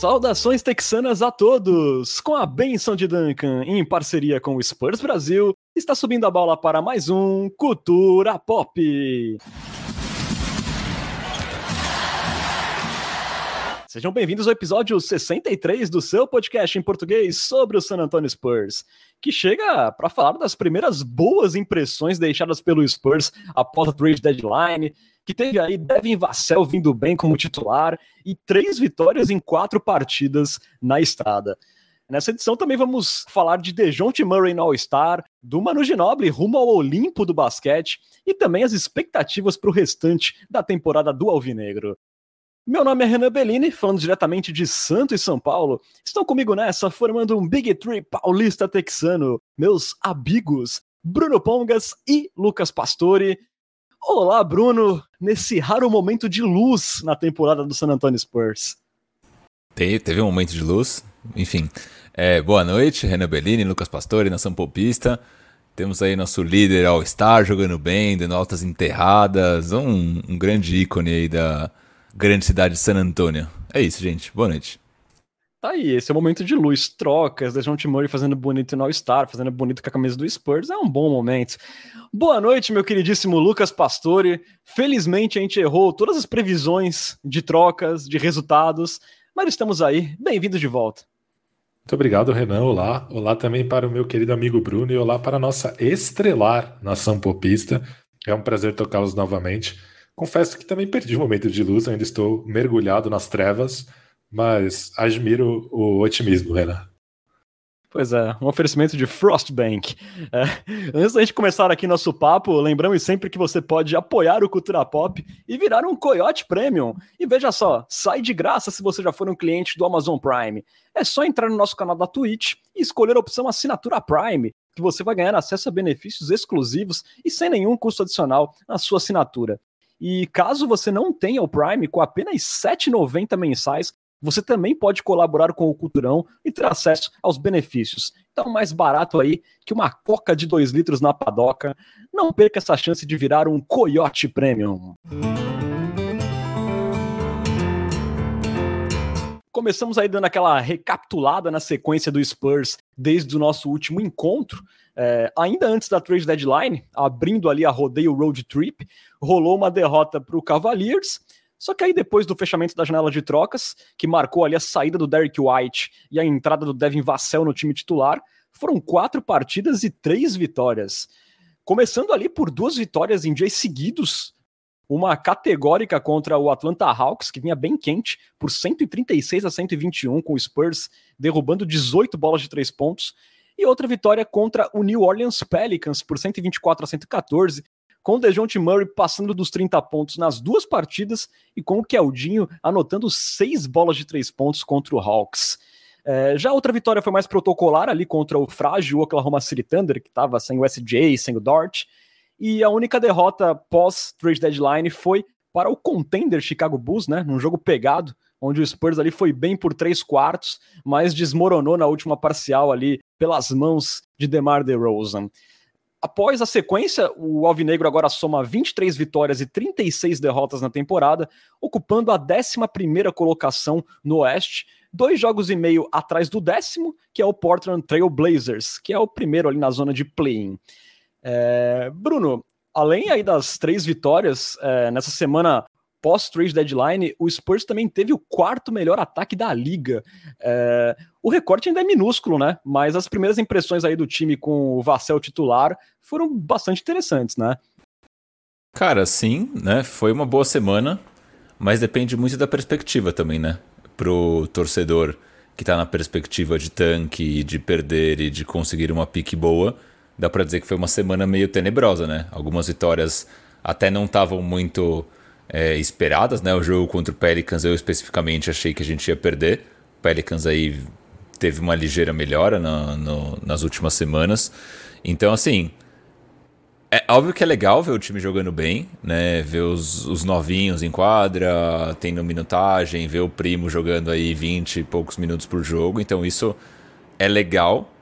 Saudações texanas a todos! Com a benção de Duncan, em parceria com o Spurs Brasil, está subindo a bola para mais um Cultura Pop. Sejam bem-vindos ao episódio 63 do seu podcast em português sobre o San Antonio Spurs, que chega para falar das primeiras boas impressões deixadas pelo Spurs após a trade deadline, que teve aí Devin Vassell vindo bem como titular e três vitórias em quatro partidas na estrada. Nessa edição também vamos falar de DeJounte Murray no All-Star, do Manu Ginobili rumo ao Olimpo do basquete e também as expectativas para o restante da temporada do Alvinegro. Meu nome é Renan Bellini, falando diretamente de Santo e São Paulo. Estão comigo nessa, formando um Big Tree paulista texano, meus amigos Bruno Pongas e Lucas Pastore. Olá, Bruno, nesse raro momento de luz na temporada do San Antonio Spurs. Teve, um momento de luz, enfim. É, boa noite, Renan Bellini, Lucas Pastore, nação popista. Temos aí nosso líder All-Star jogando bem, dando altas enterradas, um, um grande ícone aí da, grande cidade de San Antônio. É isso, gente. Boa noite. Tá aí, esse é o momento de luz, trocas, Dejon Timori fazendo bonito no All-Star, fazendo bonito com a camisa do Spurs, é um bom momento. Boa noite, meu queridíssimo Lucas Pastore. Felizmente a gente errou todas as previsões de trocas, de resultados, mas estamos aí. Bem-vindos de volta. Muito obrigado, Renan. Olá. Olá também para o meu querido amigo Bruno e olá para a nossa estrelar nação popista. É um prazer tocá-los novamente. Confesso que também perdi um momento de luz, ainda estou mergulhado nas trevas, mas admiro o otimismo, Renan. Pois é, um oferecimento de Frostbank. É, antes da gente começar aqui nosso papo, lembramos sempre que você pode apoiar o Cultura Pop e virar um Coyote Premium. E veja só, sai de graça se você já for um cliente do Amazon Prime. É só entrar no nosso canal da Twitch e escolher a opção Assinatura Prime, que você vai ganhar acesso a benefícios exclusivos e sem nenhum custo adicional na sua assinatura. E caso você não tenha o Prime, com apenas R$ 7,90 mensais, você também pode colaborar com o Culturão e ter acesso aos benefícios. Então, mais barato aí que uma coca de 2 litros na padoca. Não perca essa chance de virar um Coyote Premium. Começamos aí dando aquela recapitulada na sequência do Spurs desde o nosso último encontro. É, ainda antes da trade deadline, abrindo ali a rodeio road trip, rolou uma derrota para o Cavaliers. Só que aí depois do fechamento da janela de trocas, que marcou ali a saída do Derek White e a entrada do Devin Vassell no time titular, foram quatro partidas e três vitórias. Começando ali por duas vitórias em dias seguidos, uma categórica contra o Atlanta Hawks, que vinha bem quente, por 136 a 121, com o Spurs derrubando 18 bolas de três pontos, e outra vitória contra o New Orleans Pelicans por 124 a 114, com o DeJounte Murray passando dos 30 pontos nas duas partidas e com o Keldinho anotando seis bolas de três pontos contra o Hawks. É, já outra vitória foi mais protocolar ali contra o frágil Oklahoma City Thunder, que estava sem o SJ, sem o Dort. E a única derrota pós-trade deadline foi para o contender Chicago Bulls, né? Num jogo pegado, onde o Spurs ali foi bem por três quartos, mas desmoronou na última parcial ali pelas mãos de DeMar DeRozan. Após a sequência, o Alvinegro agora soma 23 vitórias e 36 derrotas na temporada, ocupando a 11ª colocação no Oeste, dois jogos e meio atrás do décimo, que é o Portland Trail Blazers, que é o primeiro ali na zona de play-in. É... Bruno, além aí das três vitórias, é, nessa semana pós-trade deadline, o Spurs também teve o quarto melhor ataque da liga. É, o recorte ainda é minúsculo, né? Mas as primeiras impressões aí do time com o Vassell titular foram bastante interessantes, né? Cara, sim, né? Foi uma boa semana, mas depende muito da perspectiva também, né? Pro torcedor que tá na perspectiva de tanque, de perder e de conseguir uma pique boa, dá para dizer que foi uma semana meio tenebrosa, né? Algumas vitórias até não estavam muito é, esperadas, né? O jogo contra o Pelicans eu especificamente achei que a gente ia perder. O Pelicans aí teve uma ligeira melhora no, nas últimas semanas. Então, assim, é óbvio que é legal ver o time jogando bem, né? Ver os, os novinhos em quadra, tendo minutagem, ver o primo jogando aí 20 e poucos minutos por jogo. Então, isso é legal,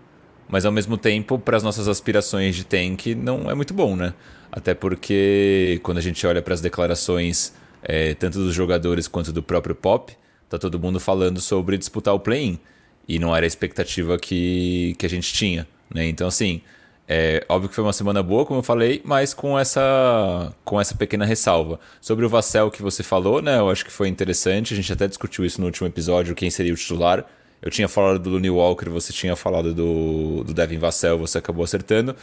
mas ao mesmo tempo, para as nossas aspirações de tank, não é muito bom, né? Até porque quando a gente olha para as declarações, é, tanto dos jogadores quanto do próprio Pop, tá todo mundo falando sobre disputar o play-in. E não era a expectativa que, que a gente tinha. Né? Então, assim, é óbvio que foi uma semana boa, como eu falei, mas com essa, com essa pequena ressalva. Sobre o Vassell que você falou, né? Eu acho que foi interessante. A gente até discutiu isso no último episódio, quem seria o titular. Eu tinha falado do Looney Walker, você tinha falado do, do Devin Vassell, você acabou acertando.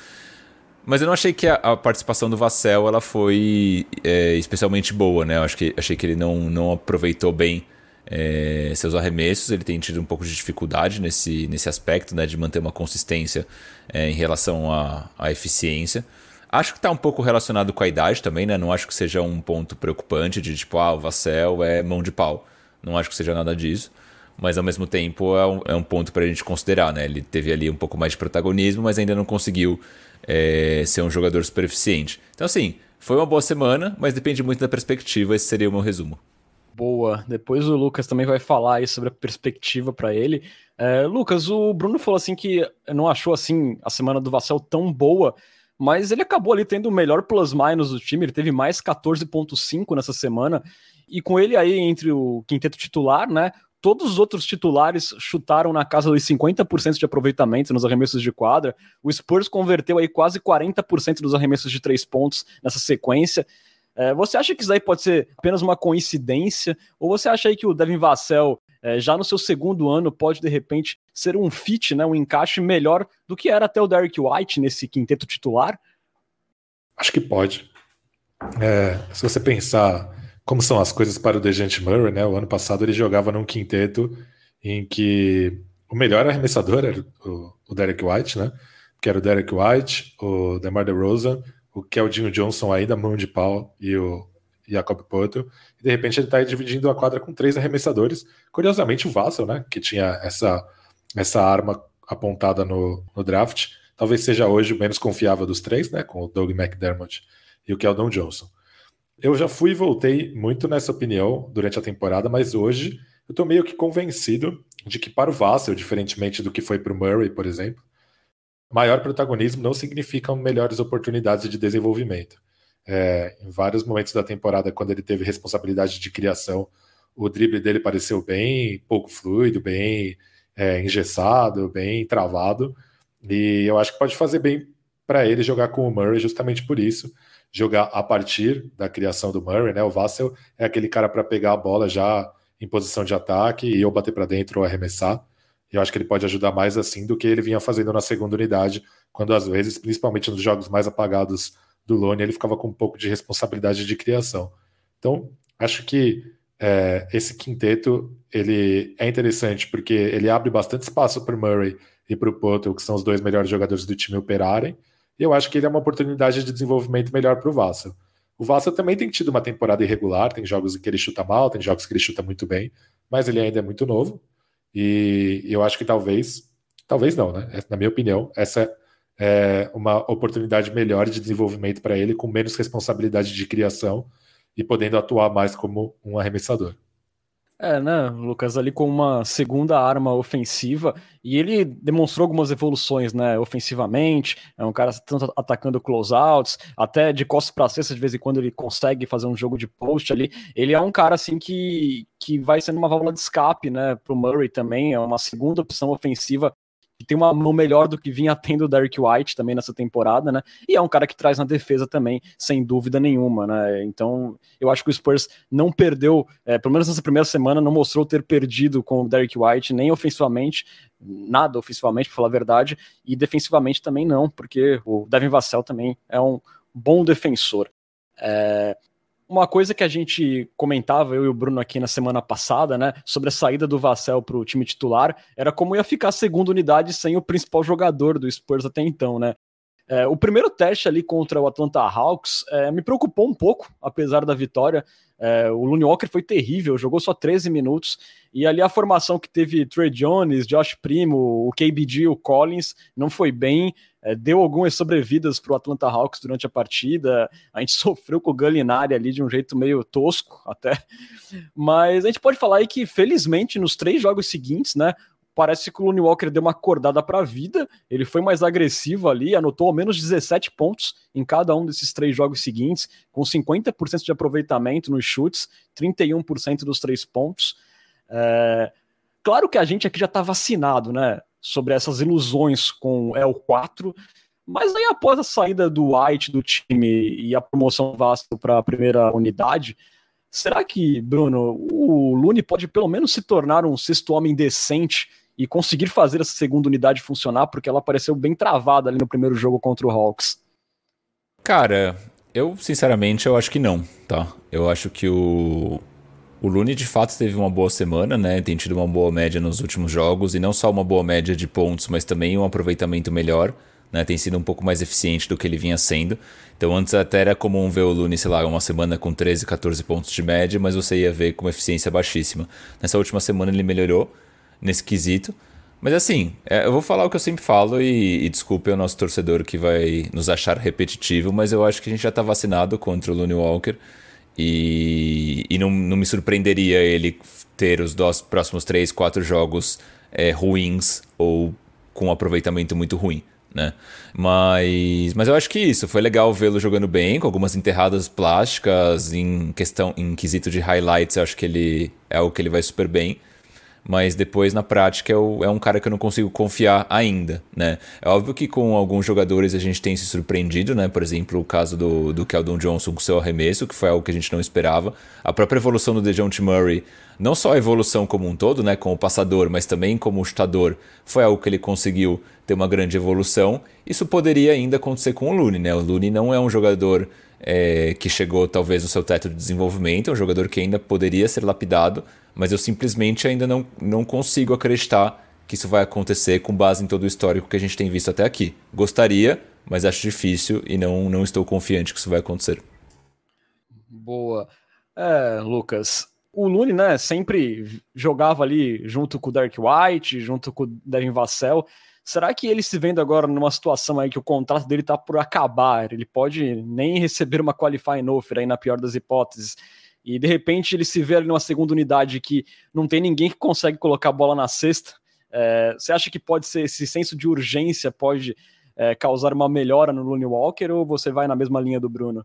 Mas eu não achei que a, a participação do Vassell ela foi é, especialmente boa, né? Eu acho que, achei que ele não, não aproveitou bem é, seus arremessos. Ele tem tido um pouco de dificuldade nesse, nesse aspecto, né? De manter uma consistência é, em relação à, à eficiência. Acho que está um pouco relacionado com a idade também, né? Não acho que seja um ponto preocupante de tipo, ah, o Vassell é mão de pau. Não acho que seja nada disso mas ao mesmo tempo é um, é um ponto para a gente considerar, né? Ele teve ali um pouco mais de protagonismo, mas ainda não conseguiu é, ser um jogador super eficiente. Então, assim, foi uma boa semana, mas depende muito da perspectiva. Esse seria o meu resumo. Boa. Depois o Lucas também vai falar aí sobre a perspectiva para ele. É, Lucas, o Bruno falou assim que não achou assim a semana do Vassell tão boa, mas ele acabou ali tendo o melhor plus-minus do time. Ele teve mais 14,5 nessa semana. E com ele aí entre o quinteto titular, né? Todos os outros titulares chutaram na casa dos 50% de aproveitamento nos arremessos de quadra. O Spurs converteu aí quase 40% dos arremessos de três pontos nessa sequência. É, você acha que isso aí pode ser apenas uma coincidência? Ou você acha aí que o Devin Vassell, é, já no seu segundo ano, pode de repente ser um fit, né, um encaixe melhor do que era até o Derrick White nesse quinteto titular? Acho que pode. É, se você pensar como são as coisas para o Dejante Murray, né? O ano passado ele jogava num quinteto em que o melhor arremessador era o, Derek White, né? Que era o Derek White, o DeMar DeRozan, o Keldinho Johnson aí da mão de pau e o Jacob Porto. E de repente ele está dividindo a quadra com três arremessadores. Curiosamente o Vassell, né? Que tinha essa, essa arma apontada no, no draft. Talvez seja hoje o menos confiável dos três, né? Com o Doug McDermott e o Keldon Johnson. Eu já fui e voltei muito nessa opinião durante a temporada, mas hoje eu estou meio que convencido de que para o Vassell, diferentemente do que foi para o Murray, por exemplo, maior protagonismo não significa melhores oportunidades de desenvolvimento. É, em vários momentos da temporada, quando ele teve responsabilidade de criação, o drible dele pareceu bem pouco fluido, bem é, engessado, bem travado, e eu acho que pode fazer bem para ele jogar com o Murray justamente por isso jogar a partir da criação do Murray, né? O Vassell é aquele cara para pegar a bola já em posição de ataque e ou bater para dentro ou arremessar. Eu acho que ele pode ajudar mais assim do que ele vinha fazendo na segunda unidade, quando às vezes, principalmente nos jogos mais apagados do Lone, ele ficava com um pouco de responsabilidade de criação. Então, acho que é, esse quinteto ele é interessante porque ele abre bastante espaço para o Murray e para o Potter, que são os dois melhores jogadores do time, operarem. E eu acho que ele é uma oportunidade de desenvolvimento melhor para o Vassa. O Vassa também tem tido uma temporada irregular, tem jogos em que ele chuta mal, tem jogos que ele chuta muito bem, mas ele ainda é muito novo. E eu acho que talvez, talvez não, né? Na minha opinião, essa é uma oportunidade melhor de desenvolvimento para ele, com menos responsabilidade de criação e podendo atuar mais como um arremessador. É, né, Lucas, ali com uma segunda arma ofensiva, e ele demonstrou algumas evoluções, né, ofensivamente, é um cara tanto atacando closeouts, até de costas para cesta, de vez em quando ele consegue fazer um jogo de post ali, ele é um cara, assim, que, que vai sendo uma válvula de escape, né, pro Murray também, é uma segunda opção ofensiva que tem uma mão melhor do que vinha tendo o Derek White também nessa temporada, né? E é um cara que traz na defesa também, sem dúvida nenhuma, né? Então, eu acho que o Spurs não perdeu, é, pelo menos nessa primeira semana, não mostrou ter perdido com o Derek White, nem ofensivamente, nada ofensivamente, para falar a verdade, e defensivamente também não, porque o Devin Vassell também é um bom defensor. É, uma coisa que a gente comentava, eu e o Bruno aqui na semana passada, né, sobre a saída do Vassell para o time titular, era como ia ficar a segunda unidade sem o principal jogador do Spurs até então, né? É, o primeiro teste ali contra o Atlanta Hawks é, me preocupou um pouco, apesar da vitória. É, o Looney Walker foi terrível, jogou só 13 minutos. E ali a formação que teve Trey Jones, Josh Primo, o KBG, o Collins, não foi bem. É, deu algumas sobrevidas para o Atlanta Hawks durante a partida. A gente sofreu com o Gallinari ali de um jeito meio tosco até. Mas a gente pode falar aí que, felizmente, nos três jogos seguintes, né? parece que o Looney Walker deu uma acordada para a vida, ele foi mais agressivo ali, anotou ao menos 17 pontos em cada um desses três jogos seguintes, com 50% de aproveitamento nos chutes, 31% dos três pontos. É, claro que a gente aqui já está vacinado, né? Sobre essas ilusões com o L4, mas aí após a saída do White do time e a promoção Vasco para a primeira unidade, será que, Bruno, o Lune pode pelo menos se tornar um sexto homem decente e conseguir fazer essa segunda unidade funcionar, porque ela pareceu bem travada ali no primeiro jogo contra o Hawks? Cara, eu sinceramente eu acho que não, tá? Eu acho que o o Lune de fato teve uma boa semana, né? Tem tido uma boa média nos últimos jogos e não só uma boa média de pontos, mas também um aproveitamento melhor né? Tem sido um pouco mais eficiente do que ele vinha sendo. Então antes até era comum ver o Lune, sei lá, uma semana com 13, 14 pontos de média, mas você ia ver com uma eficiência baixíssima. Nessa última semana ele melhorou nesse quesito. Mas assim, é, eu vou falar o que eu sempre falo e, e desculpe o nosso torcedor que vai nos achar repetitivo, mas eu acho que a gente já está vacinado contra o Lune Walker e, e não, não me surpreenderia ele ter os dois próximos 3, 4 jogos é, ruins ou com um aproveitamento muito ruim né? Mas, mas eu acho que isso foi legal vê-lo jogando bem, com algumas enterradas plásticas em questão em quesito de highlights, eu acho que ele é o que ele vai super bem mas depois na prática é, o, é, um cara que eu não consigo confiar ainda, né? É óbvio que com alguns jogadores a gente tem se surpreendido, né? Por exemplo, o caso do, do Keldon Johnson com seu arremesso, que foi algo que a gente não esperava. A própria evolução do DeJounte Murray, não só a evolução como um todo, né? Como passador, mas também como chutador, foi algo que ele conseguiu ter uma grande evolução. Isso poderia ainda acontecer com o Looney, né? O Looney não é um jogador é, que chegou talvez no seu teto de desenvolvimento, é um jogador que ainda poderia ser lapidado, mas eu simplesmente ainda não, não consigo acreditar que isso vai acontecer com base em todo o histórico que a gente tem visto até aqui. Gostaria, mas acho difícil e não, não estou confiante que isso vai acontecer. Boa. É, Lucas, o Lune, né, sempre jogava ali junto com o Dark White, junto com o Devin Vassell. Será que ele se vendo agora numa situação aí que o contrato dele tá por acabar, ele pode nem receber uma qualifying offer aí na pior das hipóteses, e de repente ele se vê ali numa segunda unidade que não tem ninguém que consegue colocar a bola na cesta. É, você acha que pode ser esse senso de urgência pode é, causar uma melhora no Looney Walker ou você vai na mesma linha do Bruno?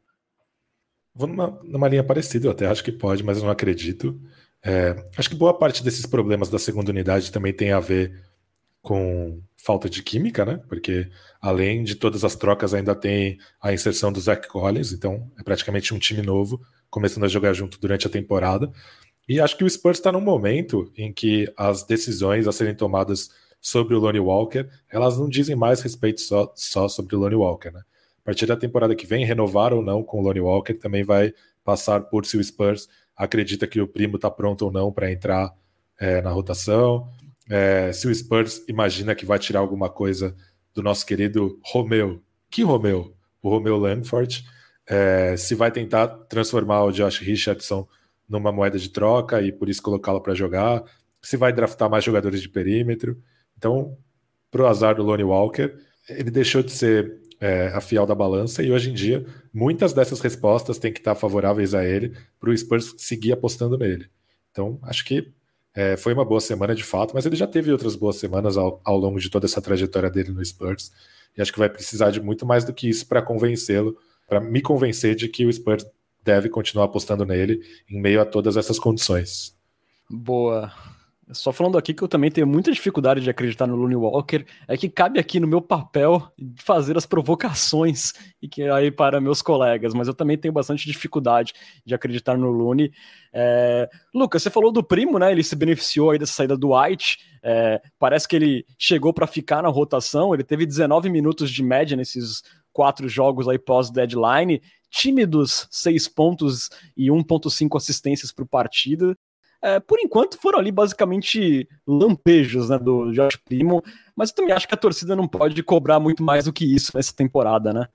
Vou numa, numa linha parecida, eu até acho que pode, mas eu não acredito. É, acho que boa parte desses problemas da segunda unidade também tem a ver com falta de química, né? Porque além de todas as trocas, ainda tem a inserção do Zach Collins, então é praticamente um time novo começando a jogar junto durante a temporada. E acho que o Spurs está num momento em que as decisões a serem tomadas sobre o Lonnie Walker, elas não dizem mais respeito só, só sobre o Lonnie Walker, né? A partir da temporada que vem, renovar ou não com o Lonnie Walker também vai passar por se o Spurs acredita que o primo está pronto ou não para entrar é, na rotação, é, se o Spurs imagina que vai tirar alguma coisa do nosso querido Romeu. Que Romeu? O Romeu Langford é, se vai tentar transformar o Josh Richardson numa moeda de troca e por isso colocá-lo para jogar, se vai draftar mais jogadores de perímetro. Então, pro azar do Lonnie Walker, ele deixou de ser é, a fiel da balança e hoje em dia muitas dessas respostas têm que estar favoráveis a ele para o Spurs seguir apostando nele. Então, acho que é, foi uma boa semana de fato, mas ele já teve outras boas semanas ao, ao longo de toda essa trajetória dele no Spurs e acho que vai precisar de muito mais do que isso para convencê-lo para me convencer de que o Spurs deve continuar apostando nele em meio a todas essas condições. Boa. Só falando aqui que eu também tenho muita dificuldade de acreditar no Looney Walker, é que cabe aqui no meu papel fazer as provocações e que aí para meus colegas, mas eu também tenho bastante dificuldade de acreditar no Looney. É... Lucas, você falou do primo, né? Ele se beneficiou aí dessa saída do White. É... Parece que ele chegou para ficar na rotação. Ele teve 19 minutos de média nesses quatro jogos aí pós-deadline, tímidos seis pontos e 1.5 assistências por partida. É, por enquanto foram ali basicamente lampejos né, do Josh Primo, mas eu também acho que a torcida não pode cobrar muito mais do que isso nessa temporada, né?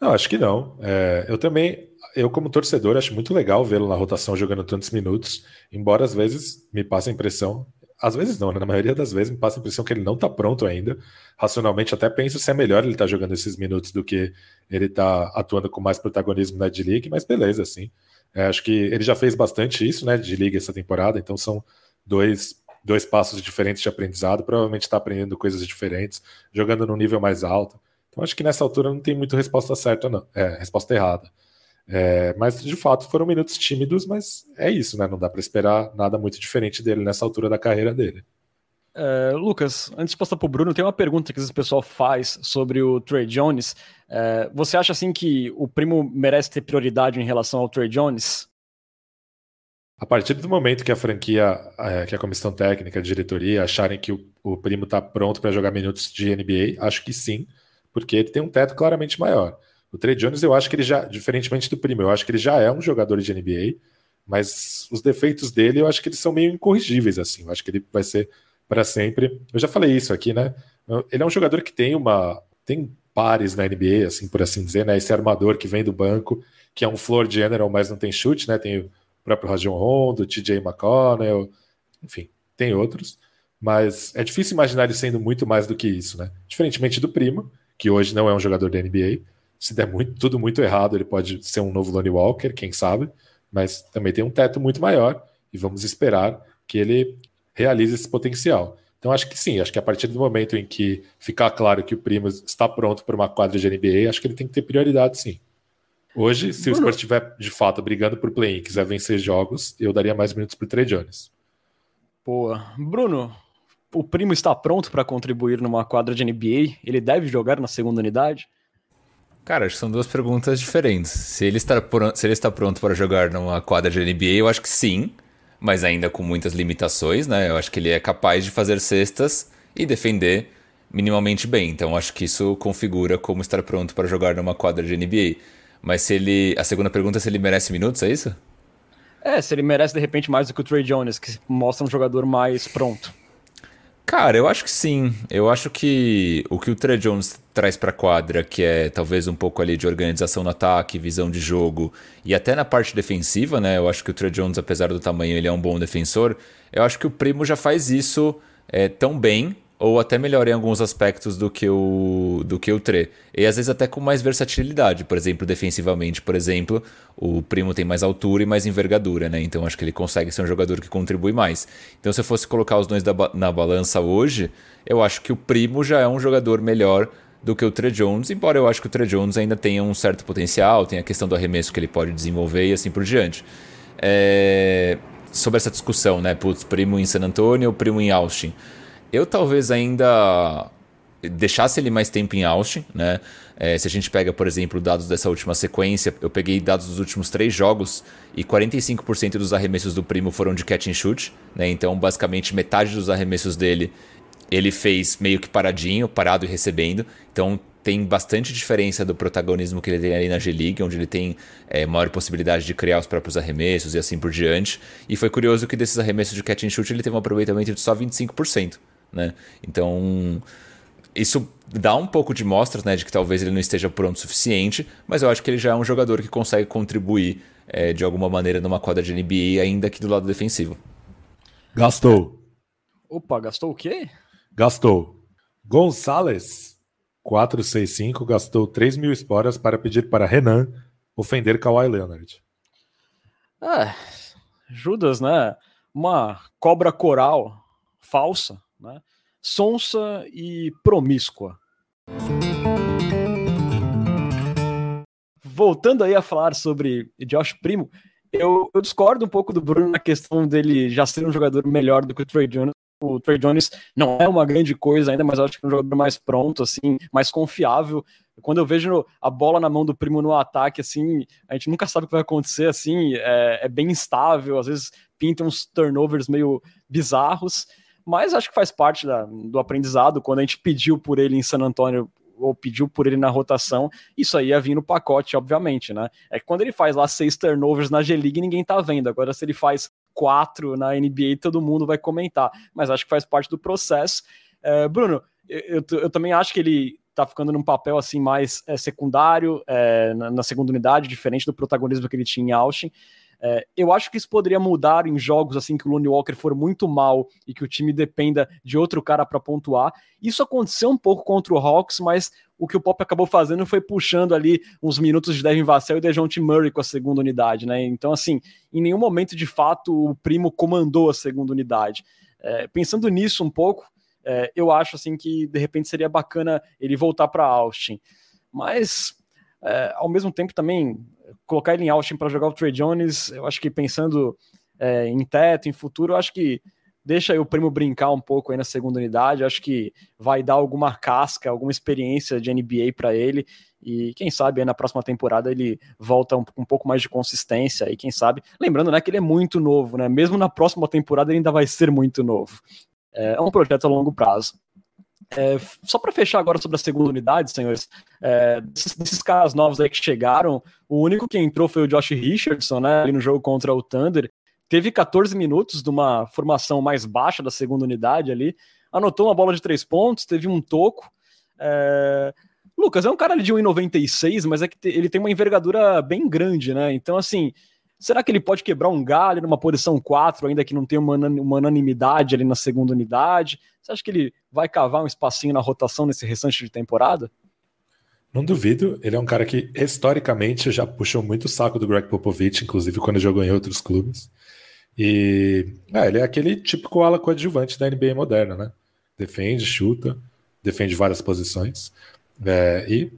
Não, acho que não. É, eu também, eu como torcedor, acho muito legal vê-lo na rotação jogando tantos minutos, embora às vezes me passe a impressão às vezes não, né? Na maioria das vezes me passa a impressão que ele não tá pronto ainda. Racionalmente, até penso se é melhor ele estar tá jogando esses minutos do que ele tá atuando com mais protagonismo na D-League, mas beleza, assim. É, acho que ele já fez bastante isso, né, de liga essa temporada, então são dois, dois passos diferentes de aprendizado. Provavelmente está aprendendo coisas diferentes, jogando num nível mais alto. Então acho que nessa altura não tem muito resposta certa, não. É, resposta errada. É, mas de fato foram minutos tímidos, mas é isso, né? Não dá para esperar nada muito diferente dele nessa altura da carreira dele. É, Lucas, antes de passar para o Bruno, tem uma pergunta que o pessoal faz sobre o Trey Jones. É, você acha assim que o primo merece ter prioridade em relação ao Trey Jones? A partir do momento que a franquia, é, que a comissão técnica, a diretoria acharem que o, o primo está pronto para jogar minutos de NBA, acho que sim, porque ele tem um teto claramente maior. O Trey Jones, eu acho que ele já, diferentemente do primo, eu acho que ele já é um jogador de NBA, mas os defeitos dele eu acho que eles são meio incorrigíveis, assim. Eu acho que ele vai ser para sempre. Eu já falei isso aqui, né? Ele é um jogador que tem uma tem pares na NBA, assim por assim dizer, né? Esse armador que vem do banco, que é um floor general, mas não tem chute, né? Tem o próprio Rajon Rondo, TJ McConnell, enfim, tem outros. Mas é difícil imaginar ele sendo muito mais do que isso, né? Diferentemente do primo, que hoje não é um jogador da NBA. Se der muito, tudo muito errado, ele pode ser um novo Lonnie Walker, quem sabe. Mas também tem um teto muito maior e vamos esperar que ele realize esse potencial. Então acho que sim, acho que a partir do momento em que ficar claro que o Primo está pronto para uma quadra de NBA, acho que ele tem que ter prioridade sim. Hoje, se Bruno. o Spurs estiver de fato brigando por play e quiser vencer jogos, eu daria mais minutos para o Trey Jones. Boa. Bruno, o Primo está pronto para contribuir numa quadra de NBA? Ele deve jogar na segunda unidade? Cara, acho que são duas perguntas diferentes. Se ele está, se ele está pronto para jogar numa quadra de NBA, eu acho que sim mas ainda com muitas limitações, né? Eu acho que ele é capaz de fazer cestas e defender minimamente bem. Então acho que isso configura como estar pronto para jogar numa quadra de NBA. Mas se ele. A segunda pergunta é se ele merece minutos, é isso? É, se ele merece de repente mais do que o Trey Jones, que mostra um jogador mais pronto. Cara, eu acho que sim. Eu acho que o que o Trey Jones traz para a quadra, que é talvez um pouco ali de organização no ataque, visão de jogo e até na parte defensiva, né? Eu acho que o Trey Jones, apesar do tamanho, ele é um bom defensor. Eu acho que o Primo já faz isso é, tão bem ou até melhor em alguns aspectos do que o do que o Tre. E às vezes até com mais versatilidade, por exemplo, defensivamente, por exemplo, o Primo tem mais altura e mais envergadura, né? Então acho que ele consegue ser um jogador que contribui mais. Então se eu fosse colocar os dois na balança hoje, eu acho que o Primo já é um jogador melhor do que o Tre Jones, embora eu acho que o Tre Jones ainda tenha um certo potencial, tem a questão do arremesso que ele pode desenvolver e assim por diante. É... Sobre essa discussão, né? Putz, primo em San Antonio ou primo em Austin? Eu talvez ainda deixasse ele mais tempo em Austin, né? É, se a gente pega, por exemplo, dados dessa última sequência, eu peguei dados dos últimos três jogos e 45% dos arremessos do Primo foram de catch and shoot, né? Então, basicamente, metade dos arremessos dele ele fez meio que paradinho, parado e recebendo. Então, tem bastante diferença do protagonismo que ele tem ali na G-League, onde ele tem é, maior possibilidade de criar os próprios arremessos e assim por diante. E foi curioso que desses arremessos de catch and shoot ele teve um aproveitamento de só 25% né? Então, isso dá um pouco de mostras, né, de que talvez ele não esteja pronto o suficiente, mas eu acho que ele já é um jogador que consegue contribuir é, de alguma maneira numa quadra de NBA, ainda aqui do lado defensivo. Gastou. Opa, gastou o quê? Gastou. Gonçalves, 465, gastou 3 mil esporas para pedir para Renan ofender Kawhi Leonard. Ah, Judas, né? Uma cobra coral falsa né? sonsa e promíscua. Voltando aí a falar sobre Josh Primo, eu, eu, discordo um pouco do Bruno na questão dele já ser um jogador melhor do que o Trey Jones. O Trey Jones não é uma grande coisa ainda, mas eu acho que é um jogador mais pronto, assim, mais confiável. Quando eu vejo a bola na mão do Primo no ataque, assim, a gente nunca sabe o que vai acontecer, assim, é, é bem instável, às vezes pinta uns turnovers meio bizarros mas acho que faz parte da, do aprendizado. Quando a gente pediu por ele em San Antônio ou pediu por ele na rotação, isso aí ia vir no pacote, obviamente, né? É que quando ele faz lá seis turnovers na G-League, ninguém tá vendo. Agora, se ele faz quatro na NBA, todo mundo vai comentar. Mas acho que faz parte do processo. É, Bruno, eu, eu, eu, também acho que ele tá ficando num papel assim mais é, secundário, é, na, na, segunda unidade, diferente do protagonismo que ele tinha em Austin. É, eu acho que isso poderia mudar em jogos assim que o Lonnie Walker for muito mal e que o time dependa de outro cara para pontuar. Isso aconteceu um pouco contra o Hawks, mas o que o Pop acabou fazendo foi puxando ali uns minutos de Devin Vassell e DeJounte Murray com a segunda unidade, né? Então, assim, em nenhum momento de fato o Primo comandou a segunda unidade. É, pensando nisso um pouco, é, eu acho assim que de repente seria bacana ele voltar para Austin. Mas é, ao mesmo tempo também colocar ele em Austin para jogar o Trey Jones, eu acho que pensando é, em teto, em futuro, eu acho que deixa aí o primo brincar um pouco aí na segunda unidade, acho que vai dar alguma casca, alguma experiência de NBA para ele, e quem sabe na próxima temporada ele volta um, um, pouco mais de consistência, e quem sabe, lembrando né, que ele é muito novo, né, mesmo na próxima temporada ele ainda vai ser muito novo. É, é um projeto a longo prazo. É, só para fechar agora sobre a segunda unidade, senhores, é, desses, desses, caras novos aí que chegaram, o único que entrou foi o Josh Richardson, né, ali no jogo contra o Thunder, teve 14 minutos de uma formação mais baixa da segunda unidade ali, anotou uma bola de três pontos, teve um toco. É... Lucas é um cara de 1,96, mas é que ele tem uma envergadura bem grande, né? Então, assim, será que ele pode quebrar um galho numa posição 4, ainda que não tenha uma, uma unanimidade ali na segunda unidade? Você acha que ele vai cavar um espacinho na rotação nesse restante de temporada? Não duvido, ele é um cara que historicamente já puxou muito o saco do Greg Popovich, inclusive quando jogou em outros clubes. E é, ele é aquele típico ala coadjuvante da NBA moderna, né? Defende, chuta, defende várias posições. É, e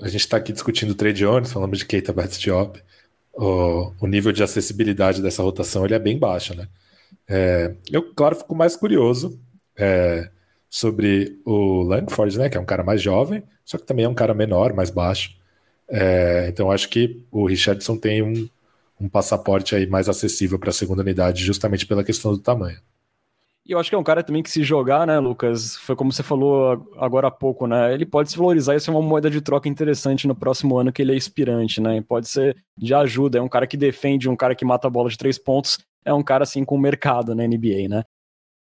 a gente está aqui discutindo o trade Jones, falando de Keita Bates-Diop. O, o nível de acessibilidade dessa rotação ele é bem baixo, né? É, eu, claro, fico mais curioso é, sobre o Langford, né, que é um cara mais jovem, só que também é um cara menor, mais baixo. É, então acho que o Richardson tem um, um passaporte aí mais acessível para a segunda unidade, justamente pela questão do tamanho. E eu acho que é um cara também que se jogar, né, Lucas? Foi como você falou agora há pouco, né? Ele pode se valorizar e ser uma moeda de troca interessante no próximo ano que ele é inspirante, né? pode ser de ajuda. É um cara que defende, um cara que mata a bola de três pontos. É um cara assim com mercado na NBA, né?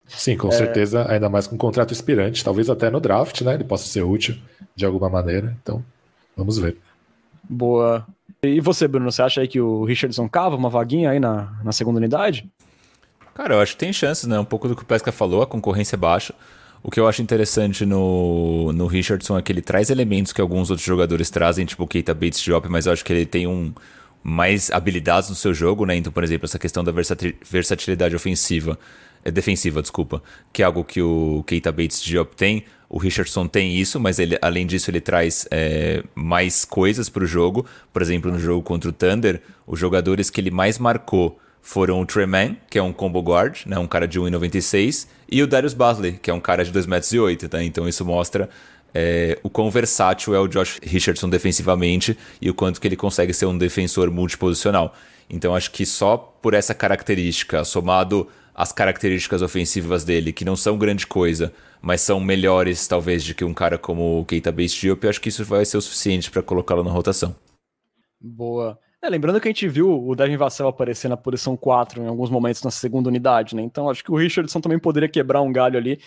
Sim, com é... certeza, ainda mais com um contrato inspirante, talvez até no draft, né? Ele possa ser útil de alguma maneira. Então, vamos ver. Boa. E você, Bruno, você acha aí que o Richardson cava uma vaguinha aí na, na segunda unidade? Cara, eu acho que tem chances, né? Um pouco do que o Pesca falou, a concorrência é baixa. O que eu acho interessante no, no Richardson é que ele traz elementos que alguns outros jogadores trazem, tipo o Keita Bates Diop, mas eu acho que ele tem um mais habilidades no seu jogo, né? Então, por exemplo, essa questão da versatilidade ofensiva, é defensiva, desculpa, que é algo que o Keita Bates Diop tem. O Richardson tem isso, mas ele, além disso ele traz é, mais coisas para o jogo. Por exemplo, no jogo contra o Thunder, os jogadores que ele mais marcou foram o Treman, que é um combo guard, né, um cara de 1,96, e o Darius Basley, que é um cara de 2,08 metros. Tá? Então isso mostra é, o quão versátil é o Josh Richardson defensivamente e o quanto que ele consegue ser um defensor multiposicional. Então acho que só por essa característica, somado às características ofensivas dele, que não são grande coisa, mas são melhores, talvez, do que um cara como o Keita Base Diop, acho que isso vai ser o suficiente para colocá-lo na rotação. Boa. É, lembrando que a gente viu o Devin Vassell aparecer na posição 4 em alguns momentos na segunda unidade, né? Então acho que o Richardson também poderia quebrar um galho ali.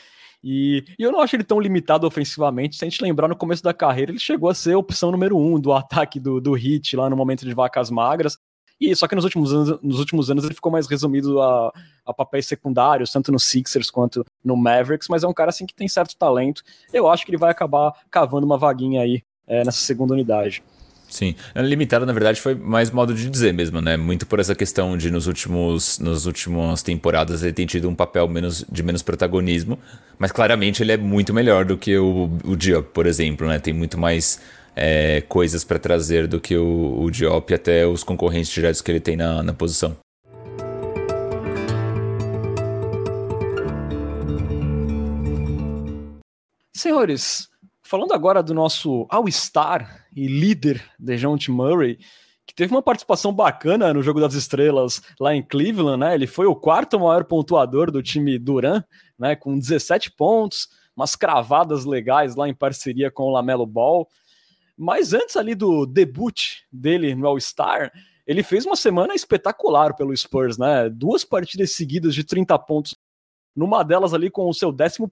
E, e, eu não acho ele tão limitado ofensivamente. Se a gente lembrar, no começo da carreira, ele chegou a ser a opção número um do ataque do, do Hit lá no momento de vacas magras. E só que nos últimos anos, nos últimos anos ele ficou mais resumido a, a papéis secundários, tanto no Sixers quanto no Mavericks, mas é um cara assim que tem certo talento. Eu acho que ele vai acabar cavando uma vaguinha aí é, nessa segunda unidade. Sim, limitado na verdade foi mais modo de dizer mesmo, né? Muito por essa questão de nos últimos nas últimas temporadas ele tem tido um papel menos de menos protagonismo, mas claramente ele é muito melhor do que o, o Diop, por exemplo, né? Tem muito mais é, coisas para trazer do que o, o Diop e até os concorrentes diretos que ele tem na, na posição. Senhores, falando agora do nosso All-Star e líder, DeJounte Murray, que teve uma participação bacana no Jogo das Estrelas lá em Cleveland, né? Ele foi o quarto maior pontuador do time Duran, né? Com 17 pontos, umas cravadas legais lá em parceria com o Lamelo Ball. Mas antes ali do debut dele no All-Star, ele fez uma semana espetacular pelo Spurs, né? Duas partidas seguidas de 30 pontos. Numa delas ali com o seu 11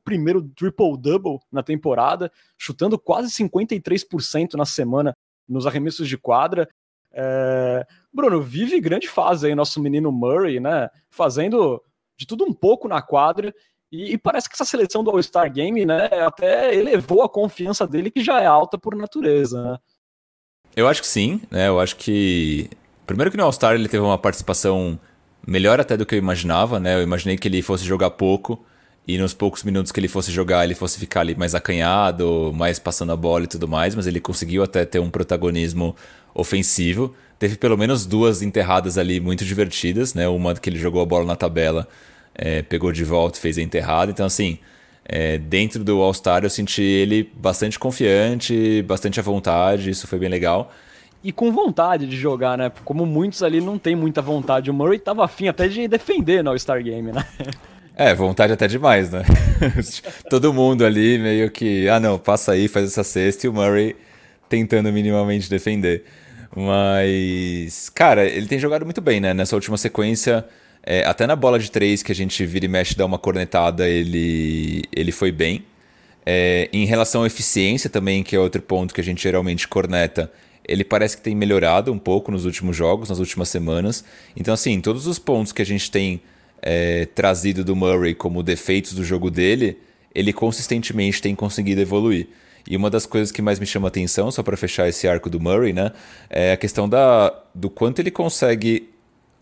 triple-double na temporada, chutando quase 53% na semana nos arremessos de quadra. É... Bruno, vive grande fase aí nosso menino Murray, né? Fazendo de tudo um pouco na quadra e, e, parece que essa seleção do All-Star Game, né, até elevou a confiança dele, que já é alta por natureza, né? Eu acho que sim, né? Eu acho que. Primeiro que no All-Star ele teve uma participação melhor até do que eu imaginava, né? Eu imaginei que ele fosse jogar pouco e nos poucos minutos que ele fosse jogar, ele fosse ficar ali mais acanhado, mais passando a bola e tudo mais, mas ele conseguiu até ter um protagonismo ofensivo, teve pelo menos duas enterradas ali muito divertidas, né? Uma que ele jogou a bola na tabela, é, pegou de volta fez a enterrada. Então, assim, é, dentro do All-Star eu senti ele bastante confiante, bastante à vontade, isso foi bem legal. E com vontade de jogar, né? Como muitos ali não tem muita vontade. O Murray tava afim até de defender no All-Star Game, né? É, vontade até demais, né? Todo mundo ali meio que, ah não, passa aí, faz essa cesta e o Murray tentando minimamente defender. Mas, cara, ele tem jogado muito bem, né? Nessa última sequência, é, até na bola de três que a gente vira e mexe dá uma cornetada, ele, ele foi bem. É, em relação à eficiência também, que é outro ponto que a gente geralmente corneta, ele parece que tem melhorado um pouco nos últimos jogos, nas últimas semanas. Então, assim, todos os pontos que a gente tem é, trazido do Murray como defeitos do jogo dele, ele consistentemente tem conseguido evoluir. E uma das coisas que mais me chama atenção, só para fechar esse arco do Murray, né, é a questão da, do quanto ele consegue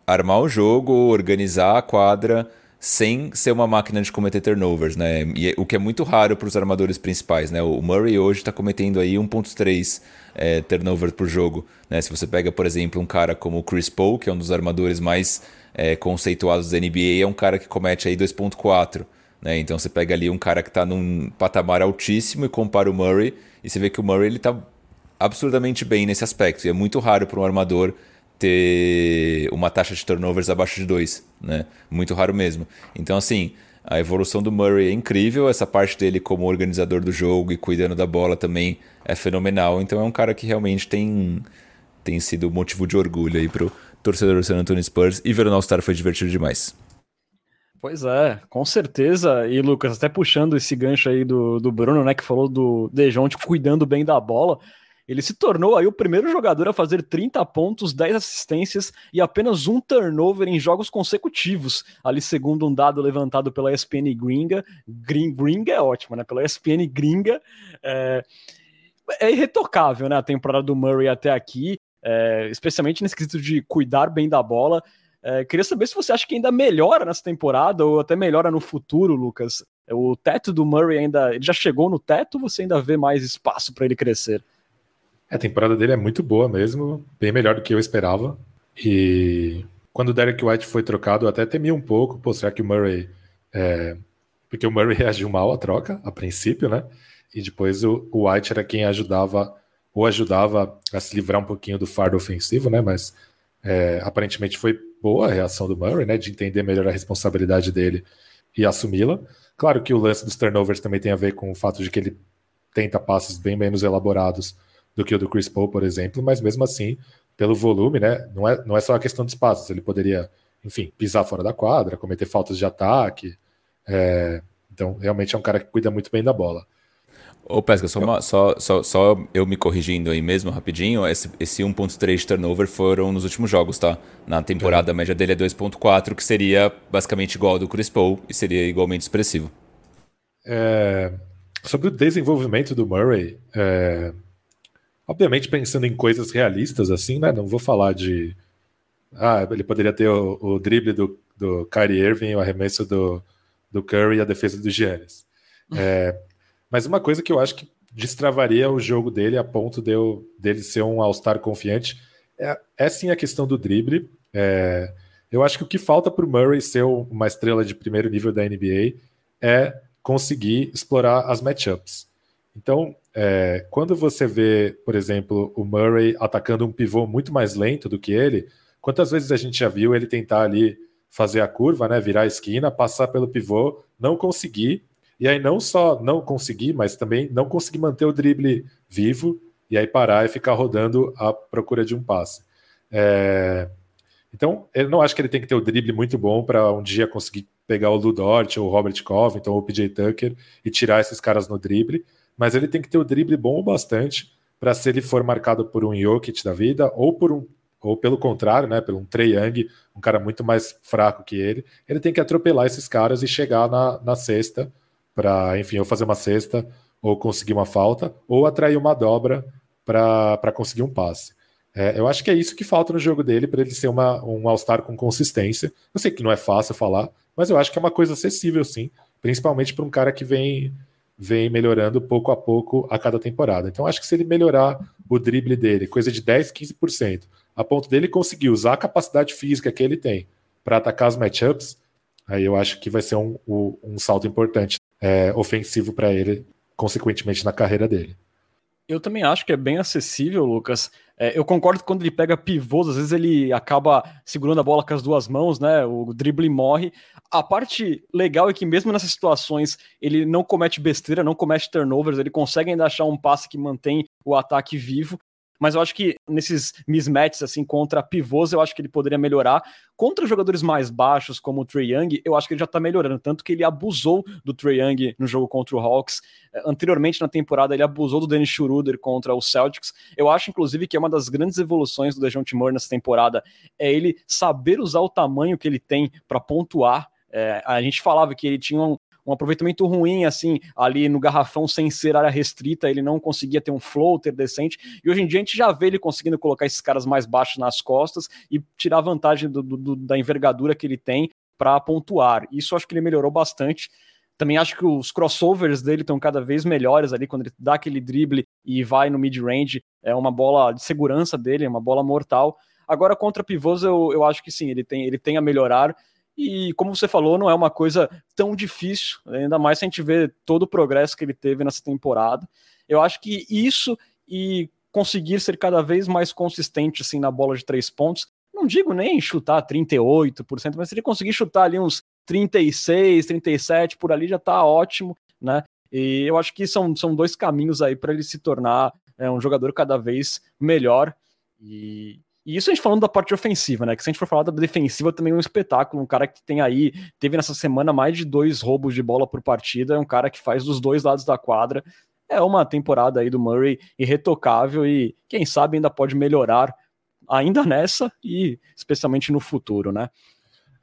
armar o jogo, organizar a quadra sem ser uma máquina de cometer turnovers, né? E, o que é muito raro para os armadores principais, né? O Murray hoje está cometendo aí 1.3 é, turnover por jogo, né? Se você pega, por exemplo, um cara como o Chris Paul, que é um dos armadores mais é, conceituados da NBA, é um cara que comete aí 2.4. Né? Então você pega ali um cara que está num patamar altíssimo e compara o Murray, e você vê que o Murray ele está absurdamente bem nesse aspecto. E é muito raro para um armador ter uma taxa de turnovers abaixo de 2. Né? Muito raro mesmo. Então, assim, a evolução do Murray é incrível, essa parte dele como organizador do jogo e cuidando da bola também é fenomenal. Então é um cara que realmente tem, tem sido motivo de orgulho aí pro, torcedor do San Antonio Spurs, e ver o All-Star foi divertido demais. Pois é, com certeza. E Lucas, até puxando esse gancho aí do, do Bruno, né, que falou do Dejounte cuidando bem da bola, ele se tornou aí o primeiro jogador a fazer 30 pontos, 10 assistências e apenas um turnover em jogos consecutivos. Ali, segundo um dado levantado pela ESPN Gringa, Gring, Gringa é ótimo, né? Pela ESPN Gringa, é, é irretocável, né? A temporada do Murray até aqui é, especialmente nesse quesito de cuidar bem da bola. É, queria saber se você acha que ainda melhora nessa temporada ou até melhora no futuro, Lucas. O teto do Murray ainda ele já chegou no teto você ainda vê mais espaço para ele crescer? A temporada dele é muito boa mesmo, bem melhor do que eu esperava. E quando o Derek White foi trocado, eu até temi um pouco, pô, será que o Murray. É... Porque o Murray reagiu mal à troca, a princípio, né? E depois o, o White era quem ajudava ou ajudava a se livrar um pouquinho do fardo ofensivo, né? Mas é, aparentemente foi boa a reação do Murray, né? De entender melhor a responsabilidade dele e assumi-la. Claro que o lance dos turnovers também tem a ver com o fato de que ele tenta passes bem menos elaborados do que o do Chris Paul, por exemplo, mas mesmo assim, pelo volume, né? Não é, não é só a questão dos passes, ele poderia, enfim, pisar fora da quadra, cometer faltas de ataque. É, então, realmente é um cara que cuida muito bem da bola. Ô, Pesca, só, uma, só, só, só, eu me corrigindo aí mesmo rapidinho, esse, esse 1.3 de turnover foram nos últimos jogos, tá? Na temporada, é. a média dele é 2.4, que seria basicamente igual ao do Chris Paul e seria igualmente expressivo. É, sobre o desenvolvimento do Murray, é, obviamente pensando em coisas realistas assim, né? Não vou falar de... Ah, ele poderia ter o, o drible do, do Kyrie Irving, o arremesso do, do Curry e a defesa do Giannis. É, mas uma coisa que eu acho que destravaria o jogo dele a ponto de eu, dele ser um All-Star confiante é, é, sim a questão do drible. É, eu acho que o que falta para o Murray ser uma estrela de primeiro nível da NBA é conseguir explorar as matchups. Então, é, quando você vê, por exemplo, o Murray atacando um pivô muito mais lento do que ele, quantas vezes a gente já viu ele tentar ali fazer a curva, né, virar a esquina, passar pelo pivô, não conseguir, e aí não só não conseguir, mas também não conseguir manter o drible vivo e aí parar e ficar rodando à procura de um passe. É... Então, eu não acho que ele tem que ter o drible muito bom para um dia conseguir pegar o Ludort ou o Robert Covington ou o PJ Tucker e tirar esses caras no drible, mas ele tem que ter o drible bom o bastante para se ele for marcado por um Jokic da vida ou por um ou pelo contrário, né, pelo um Trey Young, um cara muito mais fraco que ele, ele tem que atropelar esses caras e chegar na, na cesta para, enfim, ou fazer uma cesta, ou conseguir uma falta, ou atrair uma dobra para conseguir um passe. É, eu acho que é isso que falta no jogo dele para ele ser uma, um All-Star com consistência. Eu sei que não é fácil falar, mas eu acho que é uma coisa acessível, sim, principalmente para um cara que vem vem melhorando pouco a pouco a cada temporada. Então acho que se ele melhorar o drible dele, coisa de 10, 15%, a ponto dele conseguir usar a capacidade física que ele tem para atacar os matchups, aí eu acho que vai ser um, um, um salto importante é, ofensivo para ele, consequentemente na carreira dele. Eu também acho que é bem acessível, Lucas. É, eu concordo que quando ele pega pivôs, às vezes ele acaba segurando a bola com as duas mãos, né? O drible morre. A parte legal é que mesmo nessas situações ele não comete besteira, não comete turnovers, ele consegue ainda achar um passe que mantém o ataque vivo mas eu acho que nesses mismatches assim contra pivôs, eu acho que ele poderia melhorar. Contra jogadores mais baixos, como o Trey Young, eu acho que ele já tá melhorando, tanto que ele abusou do Trey Young no jogo contra o Hawks. Eh, anteriormente na temporada, ele abusou do Dennis Schroeder contra o Celtics. Eu acho, inclusive, que é uma das grandes evoluções do DeJounte Murray nessa temporada, é ele saber usar o tamanho que ele tem para pontuar. É, a gente falava que ele tinha um, um aproveitamento ruim, assim, ali no garrafão sem ser área restrita, ele não conseguia ter um floater decente, e hoje em dia a gente já vê ele conseguindo colocar esses caras mais baixos nas costas e tirar vantagem do, do, da envergadura que ele tem para pontuar. Isso acho que ele melhorou bastante. Também acho que os crossovers dele estão cada vez melhores ali, quando ele dá aquele drible e vai no mid-range, é uma bola de segurança dele, é uma bola mortal. Agora, contra pivôs, eu, eu acho que sim, ele tem, ele tem a melhorar. E como você falou, não é uma coisa tão difícil, ainda mais se a gente vê todo o progresso que ele teve nessa temporada. Eu acho que isso e conseguir ser cada vez mais consistente assim na bola de três pontos, não digo nem chutar 38%, mas se ele conseguir chutar ali uns 36, 37 por ali já tá ótimo, né? E eu acho que são, são dois caminhos aí para ele se tornar é, um jogador cada vez melhor. E, e isso a gente falando da parte ofensiva, né? Que se a gente for falar da defensiva, também é um espetáculo. Um cara que tem aí, teve nessa semana mais de dois roubos de bola por partida, é um cara que faz dos dois lados da quadra. É uma temporada aí do Murray irretocável e quem sabe ainda pode melhorar ainda nessa e especialmente no futuro, né?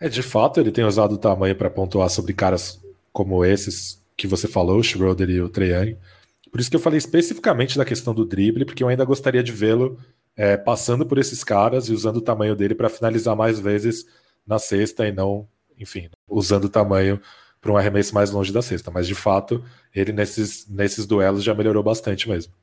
É, de fato, ele tem usado o tamanho para pontuar sobre caras como esses que você falou, o Schroeder e o Trey Por isso que eu falei especificamente da questão do drible, porque eu ainda gostaria de vê-lo é, passando por esses caras e usando o tamanho dele para finalizar mais vezes na cesta e não, enfim, usando o tamanho para um arremesso mais longe da cesta. Mas de fato, ele nesses, nesses duelos já melhorou bastante mesmo.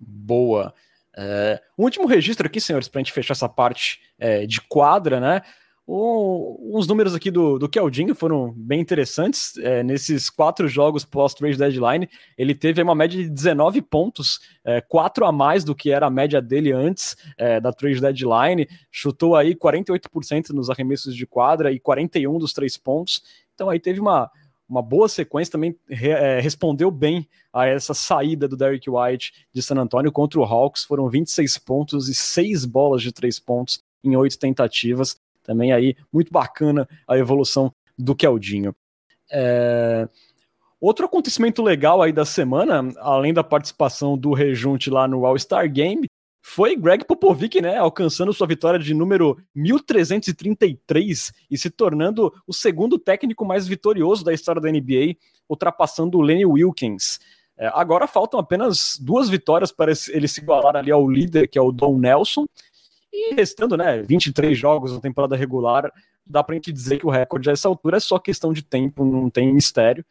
Boa. É, último registro aqui, senhores, para a gente fechar essa parte é, de quadra, né? Uns números aqui do, do Keldinho foram bem interessantes. É, nesses quatro jogos pós-trade deadline, ele teve uma média de 19 pontos, é, quatro a mais do que era a média dele antes é, da trade deadline. Chutou aí 48% nos arremessos de quadra e 41% dos três pontos. Então aí teve uma, uma boa sequência, também é, respondeu bem a essa saída do Derrick White de San Antonio contra o Hawks. Foram 26 pontos e seis bolas de três pontos em oito tentativas. Também aí, muito bacana a evolução do Keldinho. É... Outro acontecimento legal aí da semana, além da participação do Rejunte lá no All-Star Game, foi Greg Popovic, né, alcançando sua vitória de número 1333 e se tornando o segundo técnico mais vitorioso da história da NBA, ultrapassando o Lenny Wilkins. É, agora faltam apenas duas vitórias para ele se igualar ali ao líder, que é o Don Nelson, e restando, né, 23 jogos na temporada regular, dá pra gente dizer que o recorde a essa altura é só questão de tempo, não tem mistério.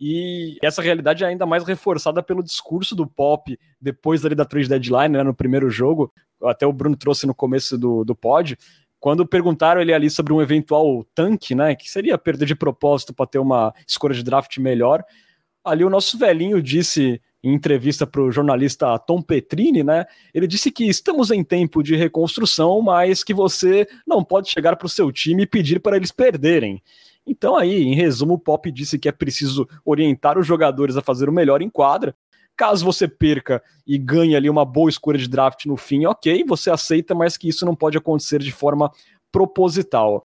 E essa realidade é ainda mais reforçada pelo discurso do Pop depois ali da trade deadline, né, no primeiro jogo, até o Bruno trouxe no começo do, do pod, quando perguntaram ele ali sobre um eventual tanque, né, que seria perder de propósito para ter uma escolha de draft melhor, ali o nosso velhinho disse em entrevista para o jornalista Tom Petrini, né? Ele disse que estamos em tempo de reconstrução, mas que você não pode chegar para o seu time e pedir para eles perderem. Então, aí, em resumo, o Pop disse que é preciso orientar os jogadores a fazer o melhor em quadra. Caso você perca e ganhe ali uma boa escolha de draft no fim, ok, você aceita, mas que isso não pode acontecer de forma proposital.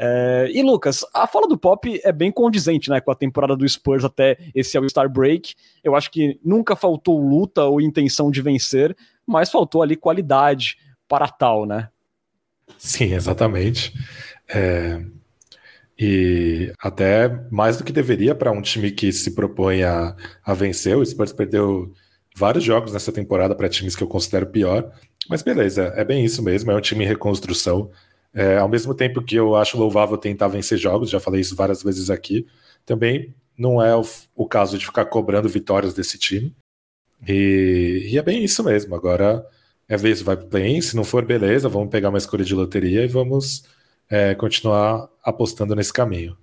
É, e Lucas, a fala do Pop é bem condizente né, com a temporada do Spurs até esse All-Star Break. Eu acho que nunca faltou luta ou intenção de vencer, mas faltou ali qualidade para tal, né? Sim, exatamente. É, e até mais do que deveria para um time que se propõe a, a vencer. O Spurs perdeu vários jogos nessa temporada para times que eu considero pior. Mas beleza, é bem isso mesmo. É um time em reconstrução. É, ao mesmo tempo que eu acho louvável tentar vencer jogos, já falei isso várias vezes aqui, também não é o, o caso de ficar cobrando vitórias desse time. E, e, é bem isso mesmo. Agora é ver se vai play-in. Se não for, beleza, vamos pegar uma escolha de loteria e vamos é, continuar apostando nesse caminho.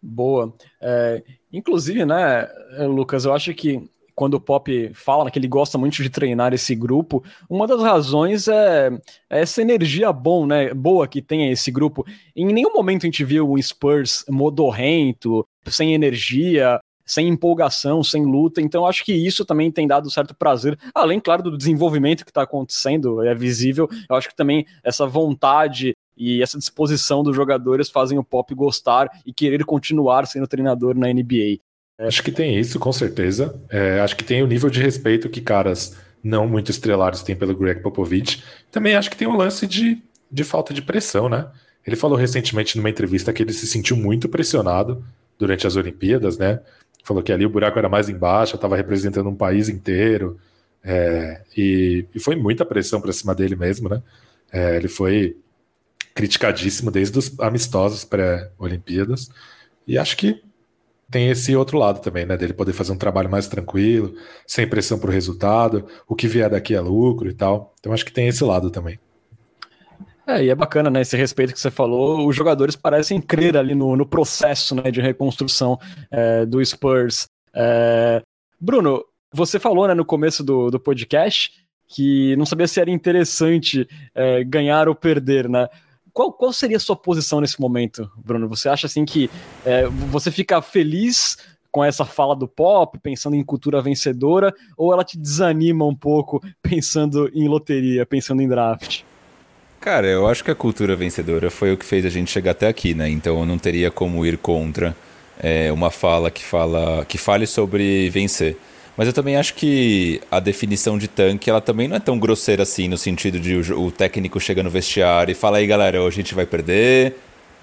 Boa. É, inclusive, né, Lucas, eu acho que quando o Pop fala que ele gosta muito de treinar esse grupo, uma das razões é, é essa energia bom, né, boa que tem esse grupo. Em nenhum momento a gente viu o Spurs modorrento, sem energia, sem empolgação, sem luta. Então acho que isso também tem dado certo prazer, além, claro, do desenvolvimento que está acontecendo, é visível. Eu acho que também essa vontade e essa disposição dos jogadores fazem o Pop gostar e querer continuar sendo treinador na NBA. Acho que tem isso, com certeza. É, acho que tem o nível de respeito que caras não muito estrelados têm pelo Greg Popovich. Também acho que tem um lance de, de falta de pressão, né? Ele falou recentemente numa entrevista que ele se sentiu muito pressionado durante as Olimpíadas, né? Falou que ali o buraco era mais embaixo, estava representando um país inteiro. É, e, e, foi muita pressão para cima dele mesmo, né? É, ele foi criticadíssimo desde os amistosos pré-Olimpíadas. E acho que tem esse outro lado também, né? Dele poder fazer um trabalho mais tranquilo, sem pressão para o resultado, o que vier daqui é lucro e tal. Então acho que tem esse lado também. É, e é bacana, né? Esse respeito que você falou. Os jogadores parecem crer ali no, no processo né, de reconstrução é, do Spurs. É... Bruno, você falou né, no começo do, do podcast que não sabia se era interessante é, ganhar ou perder, né? Qual, qual seria a sua posição nesse momento, Bruno? Você acha assim que é, você fica feliz com essa fala do pop, pensando em cultura vencedora, ou ela te desanima um pouco pensando em loteria, pensando em draft? Cara, eu acho que a cultura vencedora foi o que fez a gente chegar até aqui, né? Então eu não teria como ir contra é, uma fala que fala que fale sobre vencer. Mas eu também acho que a definição de tanque, ela também não é tão grosseira assim, no sentido de o, o técnico chega no vestiário e fala aí, galera, a gente vai perder,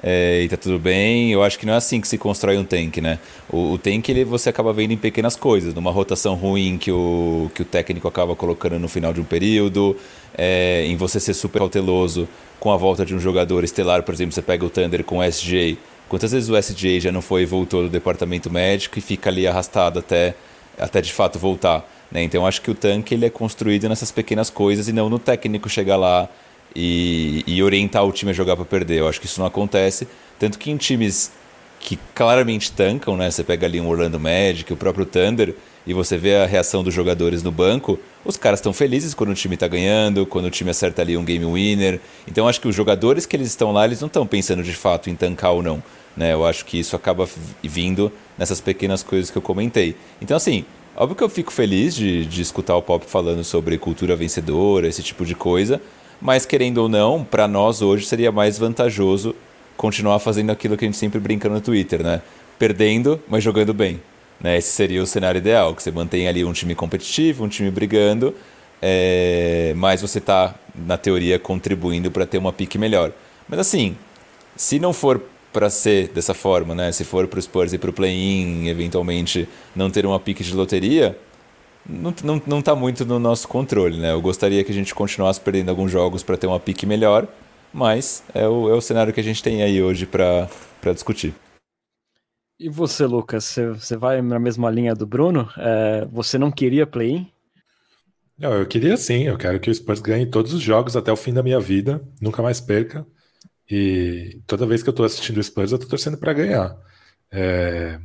é, e tá tudo bem. Eu acho que não é assim que se constrói um tanque, né? O, o tanque ele, você acaba vendo em pequenas coisas, numa rotação ruim que o, que o técnico acaba colocando no final de um período, é, em você ser super cauteloso com a volta de um jogador estelar, por exemplo, você pega o Thunder com o SJ. Quantas vezes o SJ já não foi e voltou do departamento médico e fica ali arrastado até até de fato voltar. Né? Então acho que o tanque ele é construído nessas pequenas coisas e não no técnico chegar lá e, e orientar o time a jogar para perder. Eu acho que isso não acontece. Tanto que em times que claramente tancam, né? Você pega ali um Orlando Magic, o próprio Thunder, e você vê a reação dos jogadores no banco, os caras estão felizes quando o time está ganhando, quando o time acerta ali um game winner. Então acho que os jogadores que eles estão lá, eles não estão pensando de fato em tancar ou não. Né? Eu acho que isso acaba vindo nessas pequenas coisas que eu comentei. Então, assim, óbvio que eu fico feliz de, de escutar o Pop falando sobre cultura vencedora, esse tipo de coisa, mas querendo ou não, para nós hoje seria mais vantajoso continuar fazendo aquilo que a gente sempre brinca no Twitter, né? Perdendo, mas jogando bem. Né? Esse seria o cenário ideal, que você mantém ali um time competitivo, um time brigando, é... mas você está, na teoria, contribuindo para ter uma pique melhor. Mas assim, se não for para ser dessa forma, né? Se for para o Spurs e para o play-in, eventualmente não ter uma pique de loteria, não, não, não tá muito no nosso controle, né? Eu gostaria que a gente continuasse perdendo alguns jogos para ter uma pique melhor, mas é o, é o cenário que a gente tem aí hoje para discutir. E você, Lucas, você, você vai na mesma linha do Bruno? É, você não queria play-in? Não, eu queria sim. Eu quero que o Spurs ganhe todos os jogos até o fim da minha vida, nunca mais perca. E toda vez que eu tô assistindo o Spurs, eu tô torcendo para ganhar. É,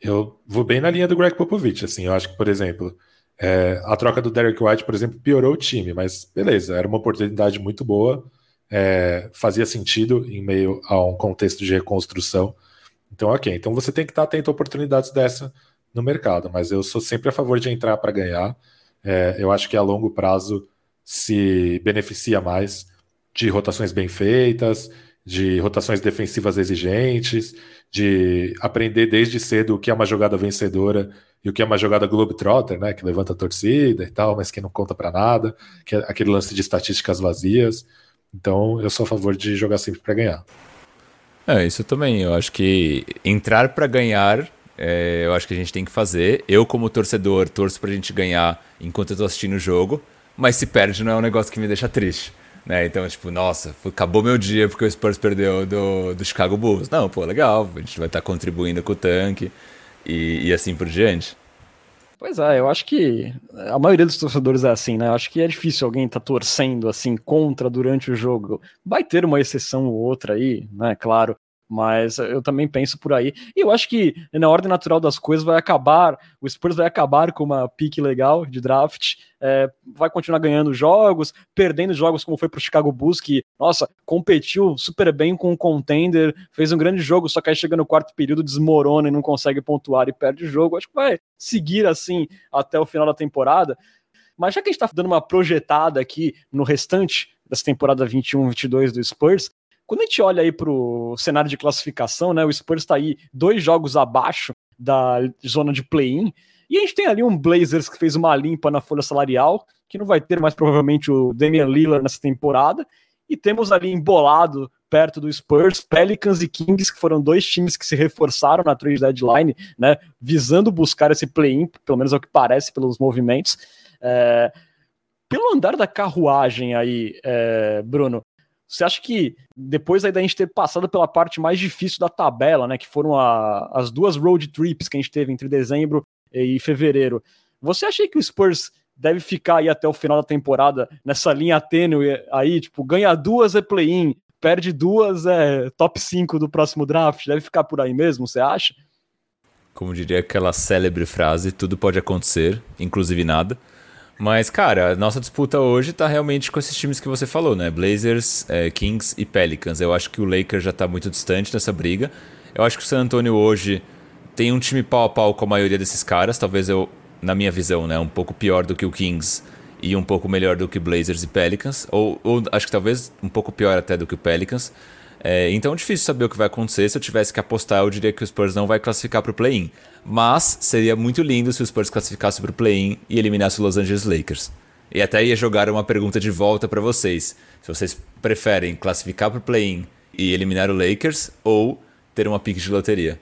eu vou bem na linha do Greg Popovich, assim, eu acho que, por exemplo, é, a troca do Derek White, por exemplo, piorou o time, mas beleza, era uma oportunidade muito boa, é, fazia sentido em meio a um contexto de reconstrução. Então, ok, então você tem que estar atento a oportunidades dessa no mercado, mas eu sou sempre a favor de entrar para ganhar. É, eu acho que a longo prazo se beneficia mais de rotações bem feitas, de rotações defensivas exigentes, de aprender desde cedo o que é uma jogada vencedora e o que é uma jogada globetrotter, né, que levanta a torcida e tal, mas que não conta para nada, que é aquele lance de estatísticas vazias. Então, eu sou a favor de jogar sempre para ganhar. É, isso também. Eu acho que entrar para ganhar, é, eu acho que a gente tem que fazer. Eu, como torcedor, torço para a gente ganhar enquanto eu tô assistindo o jogo, mas se perde não é um negócio que me deixa triste. Né? Então, tipo, nossa, acabou meu dia porque o Spurs perdeu do, do Chicago Bulls. Não, pô, legal, a gente vai estar tá contribuindo com o tanque e, e assim por diante. Pois é, eu acho que a maioria dos torcedores é assim, né? Eu acho que é difícil alguém estar tá torcendo assim contra durante o jogo. Vai ter uma exceção ou outra aí, né? Claro. Mas eu também penso por aí. E eu acho que na ordem natural das coisas vai acabar, o Spurs vai acabar com uma pique legal de draft, é, vai continuar ganhando jogos, perdendo jogos como foi para o Chicago Bulls, que, nossa, competiu super bem com o contender, fez um grande jogo, só que aí chega no quarto período, desmorona e não consegue pontuar e perde o jogo. Acho que vai seguir assim até o final da temporada. Mas já que a gente está dando uma projetada aqui no restante dessa temporada 21-22 do Spurs, quando a gente olha aí para o cenário de classificação, né, o Spurs está aí dois jogos abaixo da zona de play-in, e a gente tem ali um Blazers que fez uma limpa na folha salarial, que não vai ter mais provavelmente o Damian Lillard nessa temporada, e temos ali embolado perto do Spurs, Pelicans e Kings, que foram dois times que se reforçaram na trade deadline, né, visando buscar esse play-in, pelo menos é o que parece pelos movimentos. É... Pelo andar da carruagem aí, é... Bruno, você acha que depois aí da gente ter passado pela parte mais difícil da tabela, né, que foram a, as duas road trips que a gente teve entre dezembro e fevereiro, você acha que o Spurs deve ficar aí até o final da temporada nessa linha tênue aí, tipo, ganha duas é play-in, perde duas é top 5 do próximo draft, deve ficar por aí mesmo, você acha? Como diria aquela célebre frase, tudo pode acontecer, inclusive nada. Mas, cara, a nossa disputa hoje tá realmente com esses times que você falou, né? Blazers, é, Kings e Pelicans. Eu acho que o Lakers já tá muito distante dessa briga. Eu acho que o San Antonio hoje tem um time pau a pau com a maioria desses caras. Talvez eu, na minha visão, né? Um pouco pior do que o Kings e um pouco melhor do que Blazers e Pelicans. Ou, ou acho que talvez um pouco pior até do que o Pelicans. É, então é difícil saber o que vai acontecer. Se eu tivesse que apostar, eu diria que o Spurs não vai classificar para o play-in. Mas seria muito lindo se o Spurs classificasse para o play-in e eliminasse o Los Angeles Lakers. E até ia jogar uma pergunta de volta para vocês. Se vocês preferem classificar para o play-in e eliminar o Lakers ou ter uma pique de loteria.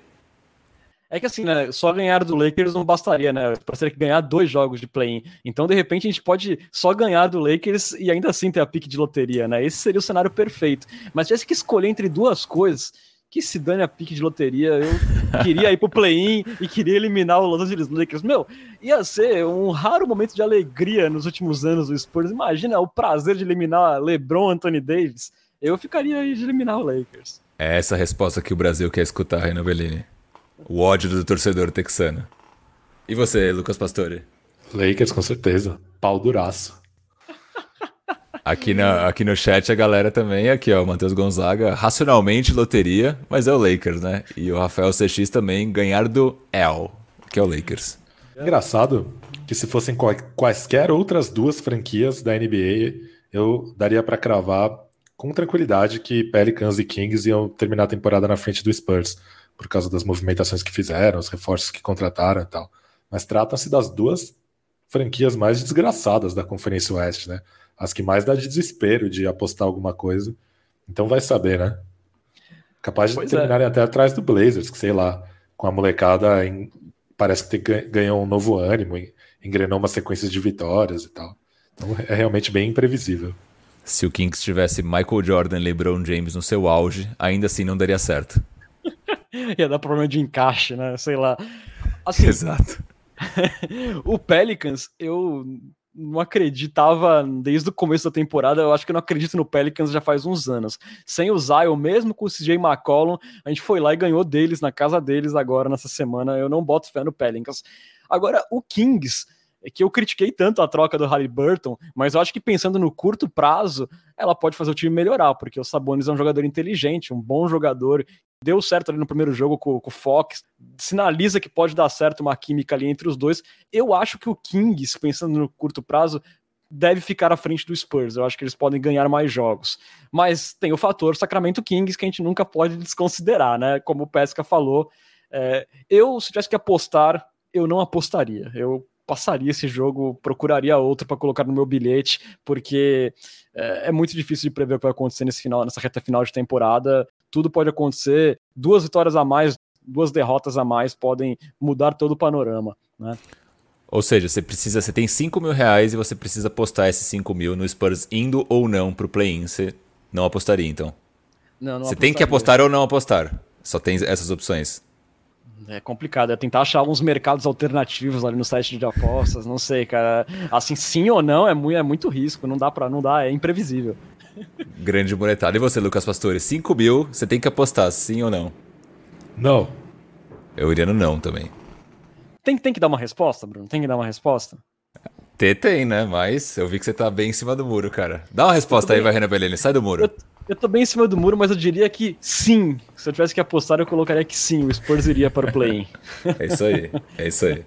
É que assim, né, só ganhar do Lakers não bastaria, né? Para ter que ganhar dois jogos de play-in. Então, de repente, a gente pode só ganhar do Lakers e ainda assim ter a pique de loteria, né? Esse seria o cenário perfeito. Mas tivesse que escolher entre duas coisas, que se dane a pique de loteria, eu queria ir pro play-in e queria eliminar o Los Angeles Lakers. Meu, ia ser um raro momento de alegria nos últimos anos do Spurs. Imagina o prazer de eliminar LeBron, Anthony Davis. Eu ficaria de eliminar o Lakers. É essa a resposta que o Brasil quer escutar, Renan Bellini. O ódio do torcedor texano. E você, Lucas Pastore? Lakers, com certeza. Pau duraço. Aqui, na, aqui no chat a galera também, aqui ó, o Matheus Gonzaga, racionalmente loteria, mas é o Lakers, né? E o Rafael CX também ganhar do L, que é o Lakers. Engraçado que se fossem quaisquer outras duas franquias da NBA, eu daria para cravar com tranquilidade que Pelicans e Kings iam terminar a temporada na frente do Spurs por causa das movimentações que fizeram, os reforços que contrataram e tal. Mas tratam-se das duas franquias mais desgraçadas da Conferência Oeste, né? As que mais dá de desespero de apostar alguma coisa. Então vai saber, né? Capaz de pois é. terminarem é. até atrás do Blazers, que sei lá, com a molecada em, parece que tem, ganhou um novo ânimo, engrenou uma sequência de vitórias e tal. Então é realmente bem imprevisível. Se o Kings tivesse Michael Jordan e LeBron James no seu auge, ainda assim não daria certo. Ia dar problema de encaixe, né? Sei lá. Assim, Exato. o Pelicans, eu não acreditava desde o começo da temporada. Eu acho que eu não acredito no Pelicans já faz uns anos. Sem o Zion, mesmo com o CJ McCollum, a gente foi lá e ganhou deles na casa deles agora nessa semana. Eu não boto fé no Pelicans. Agora, o Kings que eu critiquei tanto a troca do Halliburton, mas eu acho que pensando no curto prazo, ela pode fazer o time melhorar, porque o Sabonis é um jogador inteligente, um bom jogador, deu certo ali no primeiro jogo com, com o Fox, sinaliza que pode dar certo uma química ali entre os dois. Eu acho que o Kings, pensando no curto prazo, deve ficar à frente do Spurs. Eu acho que eles podem ganhar mais jogos. Mas tem o fator Sacramento Kings que a gente nunca pode desconsiderar, né? Como o Pesca falou. É, eu, se tivesse que apostar, eu não apostaria. Eu passaria esse jogo, procuraria outro para colocar no meu bilhete, porque é, é, muito difícil de prever o que vai acontecer nesse final, nessa reta final de temporada. Tudo pode acontecer. Duas vitórias a mais, duas derrotas a mais podem mudar todo o panorama, né? Ou seja, você precisa, você tem 5 mil reais e você precisa apostar esses 5 mil no Spurs indo ou não para o play-in. Você não apostaria, então? Não, não Você apostaria. tem que apostar ou não apostar. Só tem essas opções. É complicado, é tentar achar alguns mercados alternativos ali no site de apostas, não sei, cara. Assim, sim ou não é muito, é muito risco, não dá para, não dá, é imprevisível. Grande monetário. E você, Lucas Pastore? 5 mil, você tem que apostar, sim ou não? Não. Eu iria no não também. Tem, tem que dar uma resposta, Bruno? Tem que dar uma resposta? Ter tem, né? Mas eu vi que você tá bem em cima do muro, cara. Dá uma resposta aí, vai, Renan Bellini. Sai do muro. Eu, eu tô bem em cima do muro, mas eu diria que sim. Se eu tivesse que apostar, eu colocaria que sim, o Spurs iria para o play-in. é isso aí, é isso aí.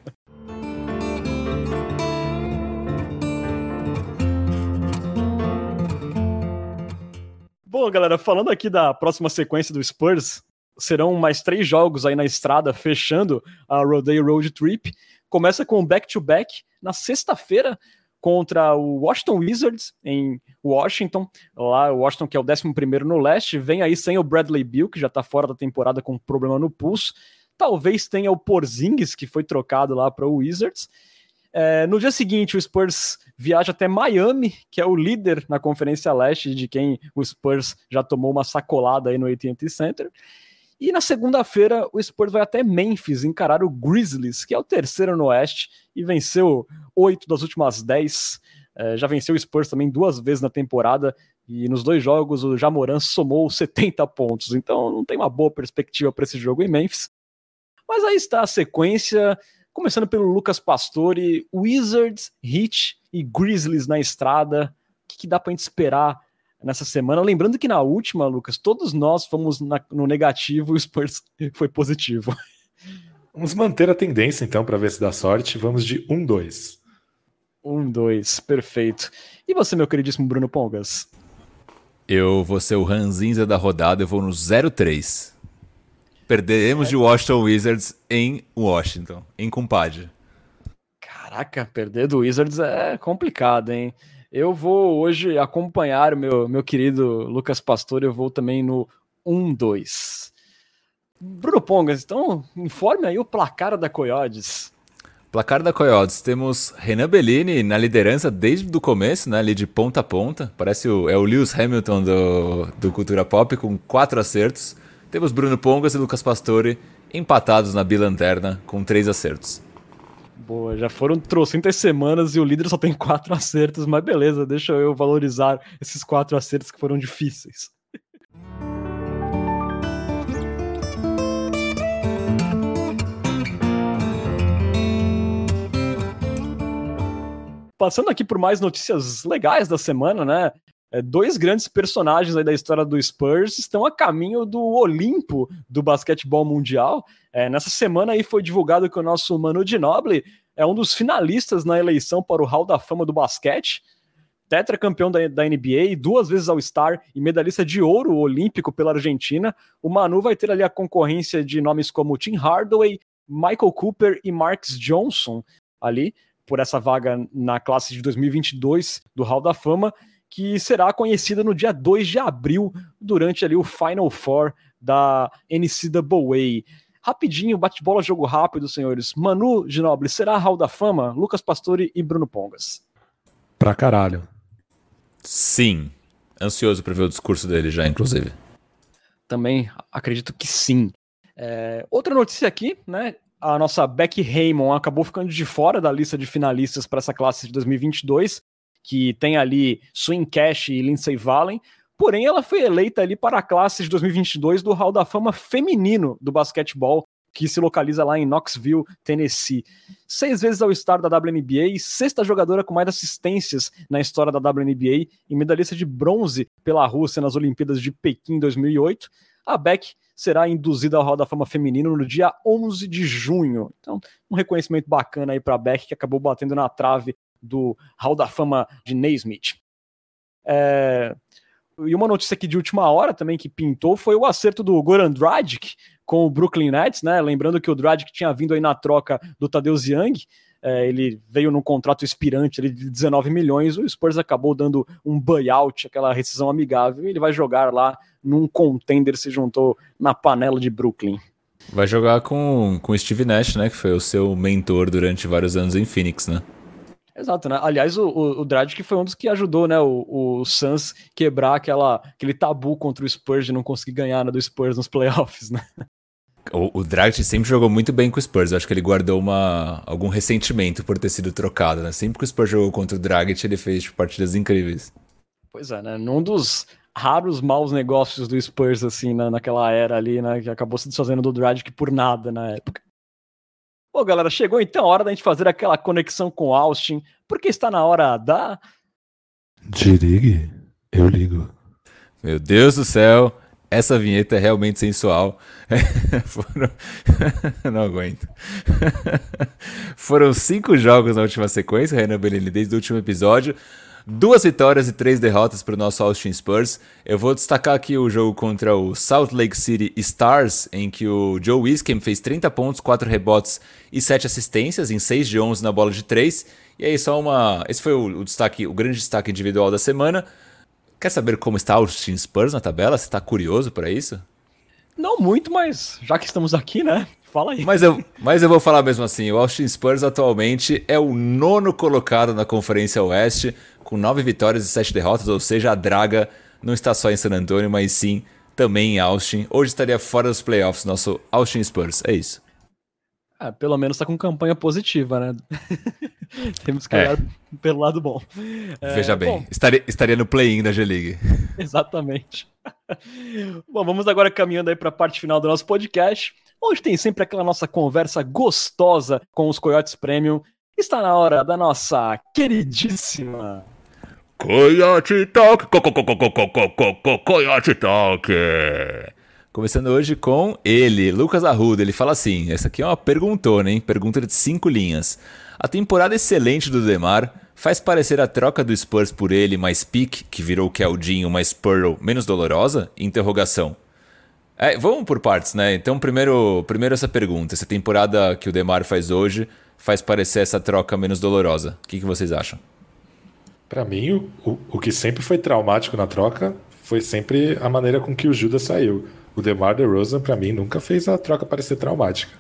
Bom, galera, falando aqui da próxima sequência do Spurs, serão mais três jogos aí na estrada, fechando a Rodeo Road Trip. Começa com o back-to-back na sexta-feira contra o Washington Wizards em Washington. Lá, o Washington, que é o 11 no leste, vem aí sem o Bradley Bill, que já está fora da temporada com problema no pulso. Talvez tenha o Porzingis, que foi trocado lá para o Wizards. É, no dia seguinte, o Spurs viaja até Miami, que é o líder na Conferência Leste, de quem o Spurs já tomou uma sacolada aí no AT&T Center. E na segunda-feira, o Spurs vai até Memphis encarar o Grizzlies, que é o terceiro no Oeste, e venceu oito das últimas dez. É, já venceu o Spurs também duas vezes na temporada, e nos dois jogos o Jamoran somou 70 pontos. Então não tem uma boa perspectiva para esse jogo em Memphis. Mas aí está a sequência, começando pelo Lucas Pastore, Wizards, Heat e Grizzlies na estrada. O que, que dá para gente esperar nessa semana. Lembrando que na última, Lucas, todos nós fomos na, no negativo e o Spurs foi positivo. Vamos manter a tendência então para ver se dá sorte. Vamos de 1-2. 1-2, perfeito. E você, meu queridíssimo Bruno Pongas? Eu vou ser o Ranzinza da rodada, eu vou no 0-3. Perderemos de Washington Wizards em Washington, em compadre. Caraca, perder do Wizards é complicado, hein? Eu vou hoje acompanhar o meu, meu querido Lucas Pastor, eu vou também no 1-2. Bruno Pongas, então informe aí o placar da Coyotes. Placar da Coyotes, temos Renan Bellini na liderança desde o começo, né, ali de ponta a ponta. Parece o, é o Lewis Hamilton do, do Cultura Pop, com quatro acertos. Temos Bruno Pongas e Lucas Pastore empatados na bilanterna com três acertos. Boa, já foram trocentas semanas e o líder só tem quatro acertos, mas beleza, deixa eu valorizar esses quatro acertos que foram difíceis. Passando aqui por mais notícias legais da semana, né? É, dois grandes personagens da história do Spurs estão a caminho do Olimpo do basquetebol mundial. É, nessa semana aí foi divulgado que o nosso Manu Ginobili é um dos finalistas na eleição para o Hall da Fama do basquete, tetracampeão da, da NBA, duas vezes All-Star e medalhista de ouro olímpico pela Argentina. O Manu vai ter ali a concorrência de nomes como Tim Hardaway, Michael Cooper e Marcus Johnson ali por essa vaga na classe de 2022 do Hall da Fama, que será conhecida no dia 2 de abril durante ali o Final Four da NCAA. Rapidinho, bate-bola, jogo rápido, senhores. Manu Ginoble, será Hall da Fama? Lucas Pastore e Bruno Pongas. Pra caralho. Sim. Ansioso para ver o discurso dele já, inclusive. Também acredito que sim. É, outra notícia aqui, né? A nossa Becky Raymond acabou ficando de fora da lista de finalistas para essa classe de 2022, que tem ali Swing Cash e Lindsay Valen. Porém, ela foi eleita ali para a classe de 2022 do Hall da Fama feminino do basquetebol, que se localiza lá em Knoxville, Tennessee. Seis vezes ao star da WNBA, sexta jogadora com mais assistências na história da WNBA e medalhista de bronze pela Rússia nas Olimpíadas de Pequim 2008. A Beck será induzida ao Hall da Fama feminino no dia 11 de junho. Então, um reconhecimento bacana aí para Beck, que acabou batendo na trave do Hall da Fama de Naismith. É... E uma notícia aqui de última hora também que pintou foi o acerto do Goran Dragic com o Brooklyn Nets, né? Lembrando que o Dragic tinha vindo aí na troca do Tadeusz Young, é, ele veio num contrato expirante de 19 milhões, o Spurs acabou dando um buyout, aquela rescisão amigável, e ele vai jogar lá num contender, se juntou na panela de Brooklyn. Vai jogar com o Steve Nash, né? Que foi o seu mentor durante vários anos em Phoenix, né? Exato, né? Aliás, o, o, o Dragic foi um dos que ajudou, né, o, o Suns quebrar aquela, aquele tabu contra o Spurs de não conseguir ganhar né, do Spurs nos playoffs, né? O, o Dragic sempre jogou muito bem com o Spurs. Eu acho que ele guardou uma, algum ressentimento por ter sido trocado, né? Sempre que o Spurs jogou contra o Dragic, ele fez tipo, partidas incríveis. Pois é, né? Num dos raros maus negócios do Spurs, assim, na, naquela era ali, né? Que acabou se desfazendo do Dragic por nada na época. Bom, galera, chegou então a hora da gente fazer aquela conexão com Austin, porque está na hora da. Dirigue, eu ligo. Meu Deus do céu, essa vinheta é realmente sensual. Foram... Não aguento. Foram cinco jogos na última sequência, Renan Bellini, desde o último episódio. Duas vitórias e três derrotas para o nosso Austin Spurs. Eu vou destacar aqui o jogo contra o Salt Lake City Stars, em que o Joe Wiskham fez 30 pontos, 4 rebotes e 7 assistências em 6 de 11 na bola de 3. E aí só uma... Esse foi o, o destaque, o grande destaque individual da semana. Quer saber como está o Austin Spurs na tabela? Você está curioso para isso? Não muito, mas já que estamos aqui, né? Fala aí. Mas eu, mas eu vou falar mesmo assim: o Austin Spurs atualmente é o nono colocado na Conferência Oeste, com nove vitórias e sete derrotas, ou seja, a draga não está só em San Antonio, mas sim também em Austin. Hoje estaria fora dos playoffs, nosso Austin Spurs. É isso. É, pelo menos está com campanha positiva, né? Temos que é. olhar pelo lado bom. É, Veja bem, bom, estaria, estaria no play-in da G-League. Exatamente. bom, vamos agora caminhando aí para a parte final do nosso podcast. Hoje tem sempre aquela nossa conversa gostosa com os Coyotes Premium. Está na hora da nossa queridíssima. Coyote Talk! Co -co -co Coyote Talk! Começando hoje com ele, Lucas Arruda. Ele fala assim: essa aqui é uma perguntona, hein? Pergunta de cinco linhas. A temporada excelente do Demar faz parecer a troca do Spurs por ele mais Pique, que virou Keldinho mais Pearl, menos dolorosa? Interrogação. É, vamos por partes, né? Então, primeiro, primeiro essa pergunta. Essa temporada que o Demar faz hoje faz parecer essa troca menos dolorosa. O que, que vocês acham? Para mim, o, o, o que sempre foi traumático na troca foi sempre a maneira com que o Judas saiu o DeMar DeRozan, para mim, nunca fez a troca parecer traumática.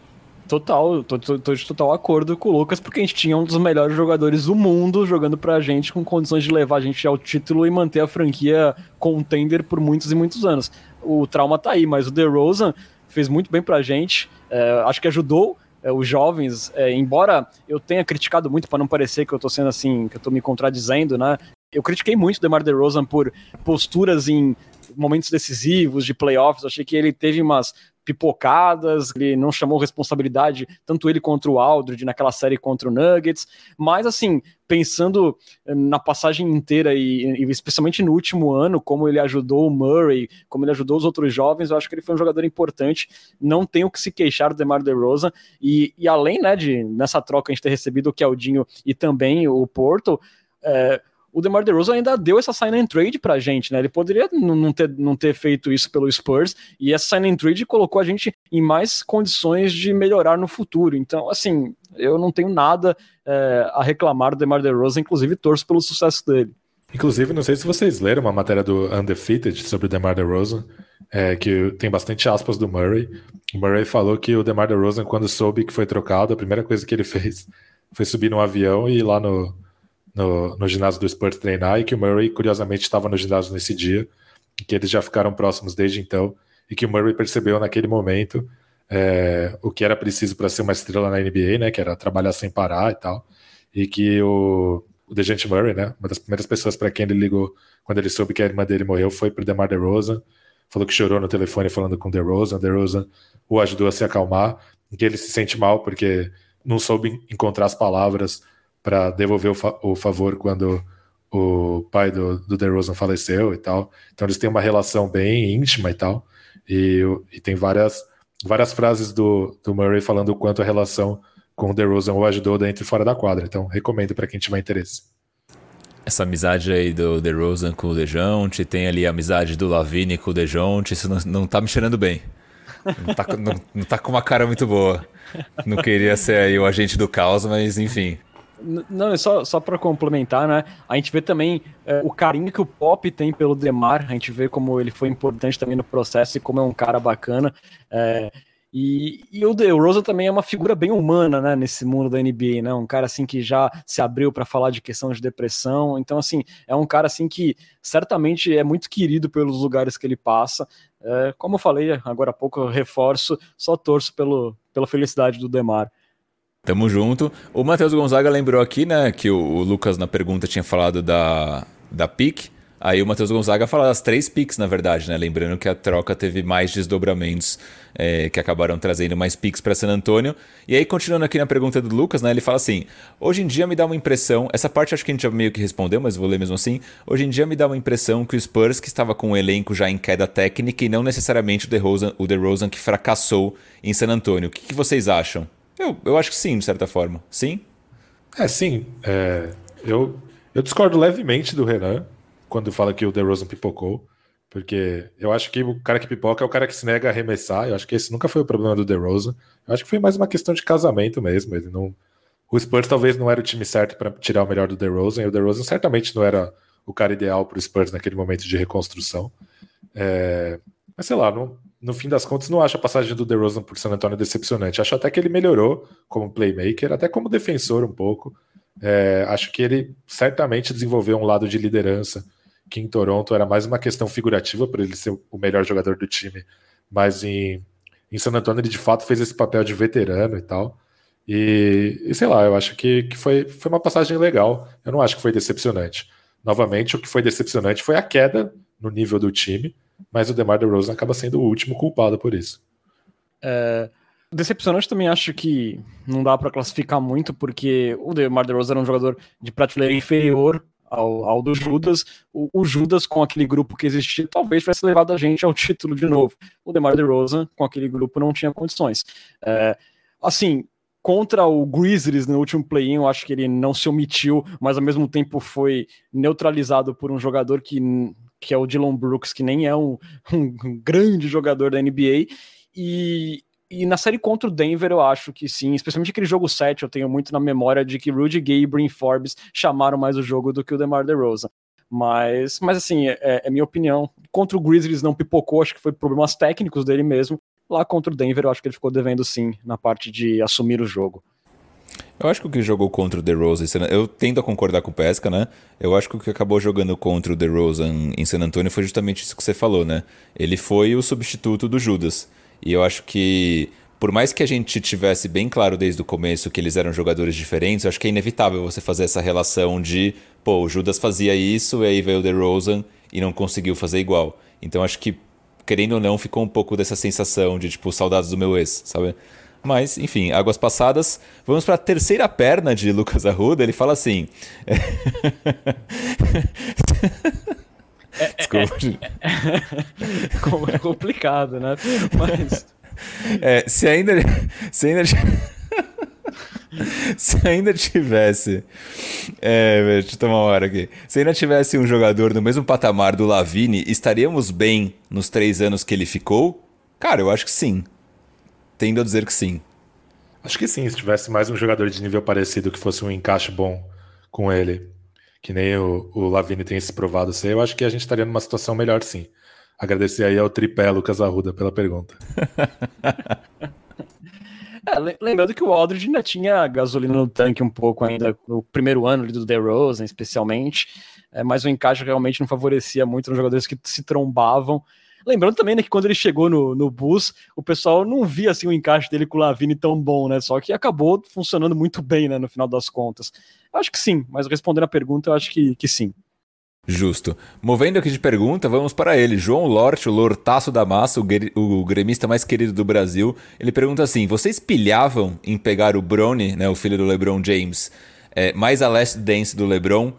Total, tô, tô, tô, de total acordo com o Lucas, porque a gente tinha um dos melhores jogadores do mundo jogando pra gente com condições de levar a gente ao título e manter a franquia contender por muitos e muitos anos. O trauma tá aí, mas o DeRozan fez muito bem pra gente, é, acho que ajudou é, os jovens, é, embora eu tenha criticado muito para não parecer que eu tô sendo assim, que eu tô me contradizendo, né? Eu critiquei muito o DeMar DeRozan por posturas em momentos decisivos de playoffs, achei que ele teve umas pipocadas, ele não chamou responsabilidade, tanto ele contra o Aldridge naquela série contra o Nuggets, mas assim, pensando na passagem inteira e, e, especialmente no último ano, como ele ajudou o Murray, como ele ajudou os outros jovens, eu acho que ele foi um jogador importante, não tenho que se queixar do DeMar DeRozan, e, e além, né, de nessa troca a gente ter recebido o Keldinho e também o Porto, é, o DeMar DeRozan ainda deu essa sign and trade pra gente, né? Ele poderia não ter, não ter feito isso pelo Spurs, e essa sign and trade colocou a gente em mais condições de melhorar no futuro. Então, assim, eu não tenho nada é, a reclamar do DeMar DeRozan, inclusive torço pelo sucesso dele. Inclusive, não sei se vocês leram uma matéria do Undefeated sobre o DeMar DeRozan, é, que tem bastante aspas do Murray. O Murray falou que o DeMar DeRozan, quando soube que foi trocado, a primeira coisa que ele fez foi subir num avião e ir lá no, no, no ginásio do Spurs treinar e que o Murray, curiosamente, estava no ginásio nesse dia, que eles já ficaram próximos desde então, e que o Murray percebeu naquele momento é, o que era preciso para ser uma estrela na NBA, né, que era trabalhar sem parar e tal, e que o, o DeJounte Murray, né, uma das primeiras pessoas para quem ele ligou quando ele soube que a irmã dele morreu foi para DeMar DeRozan, falou que chorou no telefone falando com DeRozan, DeRozan o ajudou a se acalmar, e que ele se sente mal porque não soube encontrar as palavras para devolver o, fa o, favor quando o pai do, do DeRozan faleceu e tal. Então eles têm uma relação bem íntima e tal. E, e tem várias, várias frases do, do Murray falando o quanto a relação com o DeRozan o ajudou dentro e fora da quadra. Então recomendo para quem tiver interesse. Essa amizade aí do DeRozan com o Dejounte, tem ali a amizade do Lavine com o Dejounte, isso não, não tá me cheirando bem. Não tá, não, não tá com uma cara muito boa. Não queria ser aí o agente do caos, mas enfim. Não, é só, só para complementar, né? A gente vê também é, o carinho que o Pop tem pelo Demar, a gente vê como ele foi importante também no processo e como é um cara bacana. É, E, e o DeRozan também é uma figura bem humana, né, nesse mundo da NBA, né? Um cara assim que já se abriu para falar de questão de depressão. Então, assim, é um cara assim que certamente é muito querido pelos lugares que ele passa. É, como eu falei agora há pouco, eu reforço, só torço pelo, pela felicidade do Demar. Tamo junto. O Matheus Gonzaga lembrou aqui, né, que o, o Lucas na pergunta tinha falado da, da PIC. Aí o Matheus Gonzaga fala das três picks, na verdade, né? Lembrando que a troca teve mais desdobramentos é, que acabaram trazendo mais picks para San Antonio. E aí, continuando aqui na pergunta do Lucas, né? Ele fala assim: hoje em dia me dá uma impressão, essa parte acho que a gente já meio que respondeu, mas vou ler mesmo assim. Hoje em dia me dá uma impressão que o Spurs, que estava com o elenco já em queda técnica, e não necessariamente o DeRozan, o DeRozan que fracassou em San Antonio. O que, que vocês acham? Eu, eu acho que sim, de certa forma. Sim? É, sim. É, eu, eu discordo levemente do Renan quando fala que o DeRozan pipocou, porque eu acho que o cara que pipoca é o cara que se nega a arremessar. Eu acho que esse nunca foi o problema do DeRozan. Eu acho que foi mais uma questão de casamento mesmo. Ele não, o Spurs talvez não era o time certo para tirar o melhor do DeRozan, e o DeRozan certamente não era o cara ideal para o Spurs naquele momento de reconstrução. É, mas sei lá, no, no fim das contas, não acho a passagem do DeRozan por San Antonio decepcionante. Acho até que ele melhorou como playmaker, até como defensor um pouco. É, acho que ele certamente desenvolveu um lado de liderança que em Toronto era mais uma questão figurativa por ele ser o melhor jogador do time, mas em, em San Antonio ele de fato fez esse papel de veterano e tal. E, e, sei lá, eu acho que, que foi, foi uma passagem legal. Eu não acho que foi decepcionante. Novamente, o que foi decepcionante foi a queda no nível do time, mas o DeMar DeRozan acaba sendo o último culpado por isso. É, decepcionante também acho que não dá para classificar muito, porque o DeMar DeRozan era um jogador de prateleira inferior ao, ao do Judas, o, o, Judas com aquele grupo que existia talvez tivesse levado a gente ao título de novo. O DeMar DeRozan com aquele grupo não tinha condições. É, assim, contra o Grizzlies no último play-in, eu acho que ele não se omitiu, mas ao mesmo tempo foi neutralizado por um jogador que, que é o Dylan Brooks, que nem é um, um grande jogador da NBA. E e na série contra o Denver, eu acho que sim, especialmente aquele jogo 7, eu tenho muito na memória de que Rudy Gay e Bryn Forbes chamaram mais o jogo do que o DeMar DeRozan. Mas, mas assim, é, é minha opinião. Contra o Grizzlies não pipocou, acho que foi problemas técnicos dele mesmo. Lá contra o Denver, eu acho que ele ficou devendo sim na parte de assumir o jogo. Eu acho que o que jogou contra o DeRozan, eu tendo a concordar com o Pesca, né? Eu acho que o que acabou jogando contra o DeRozan em San Antonio foi justamente isso que você falou, né? Ele foi o substituto do Judas. E eu acho que, por mais que a gente tivesse bem claro desde o começo que eles eram jogadores diferentes, eu acho que é inevitável você fazer essa relação de, pô, o Judas fazia isso, e aí veio o DeRozan e não conseguiu fazer igual. Então acho que, querendo ou não, ficou um pouco dessa sensação de, tipo, saudades do meu ex, sabe? Mas, enfim, águas passadas. Vamos para a terceira perna de Lucas Arruda. Ele fala assim. É, Desculpa. É, é, é, complicado, né? Mas. É, se ainda. Se ainda. se ainda tivesse. É, deixa eu tomar uma hora aqui. Se ainda tivesse um jogador no mesmo patamar do Lavine, estaríamos bem nos três anos que ele ficou? Cara, eu acho que sim. Tendo a dizer que sim. Acho que sim, se tivesse mais um jogador de nível parecido que fosse um encaixe bom com ele que nem o, o Lavini tem se provado ser, eu acho que a gente estaria numa situação melhor sim. Agradecer aí ao tripé Lucas Arruda pela pergunta. É, lembrando que o Aldridge ainda tinha gasolina no tanque um pouco ainda no primeiro ano do DeRozan, especialmente, é, mas o encaixe realmente não favorecia muito nos jogadores que se trombavam. Lembrando também né, que quando ele chegou no, no bus, o pessoal não via assim, o encaixe dele com o Lavini tão bom, né? Só que acabou funcionando muito bem, né, no final das contas. Acho que sim, mas respondendo a pergunta, eu acho que, que sim. Justo. Movendo aqui de pergunta, vamos para ele. João Lort, o Lortaço da Massa, o, o, gremista mais querido do Brasil. Ele pergunta assim: vocês pilhavam em pegar o Brony, né, o filho do LeBron James, é, mais a Last Dance do LeBron,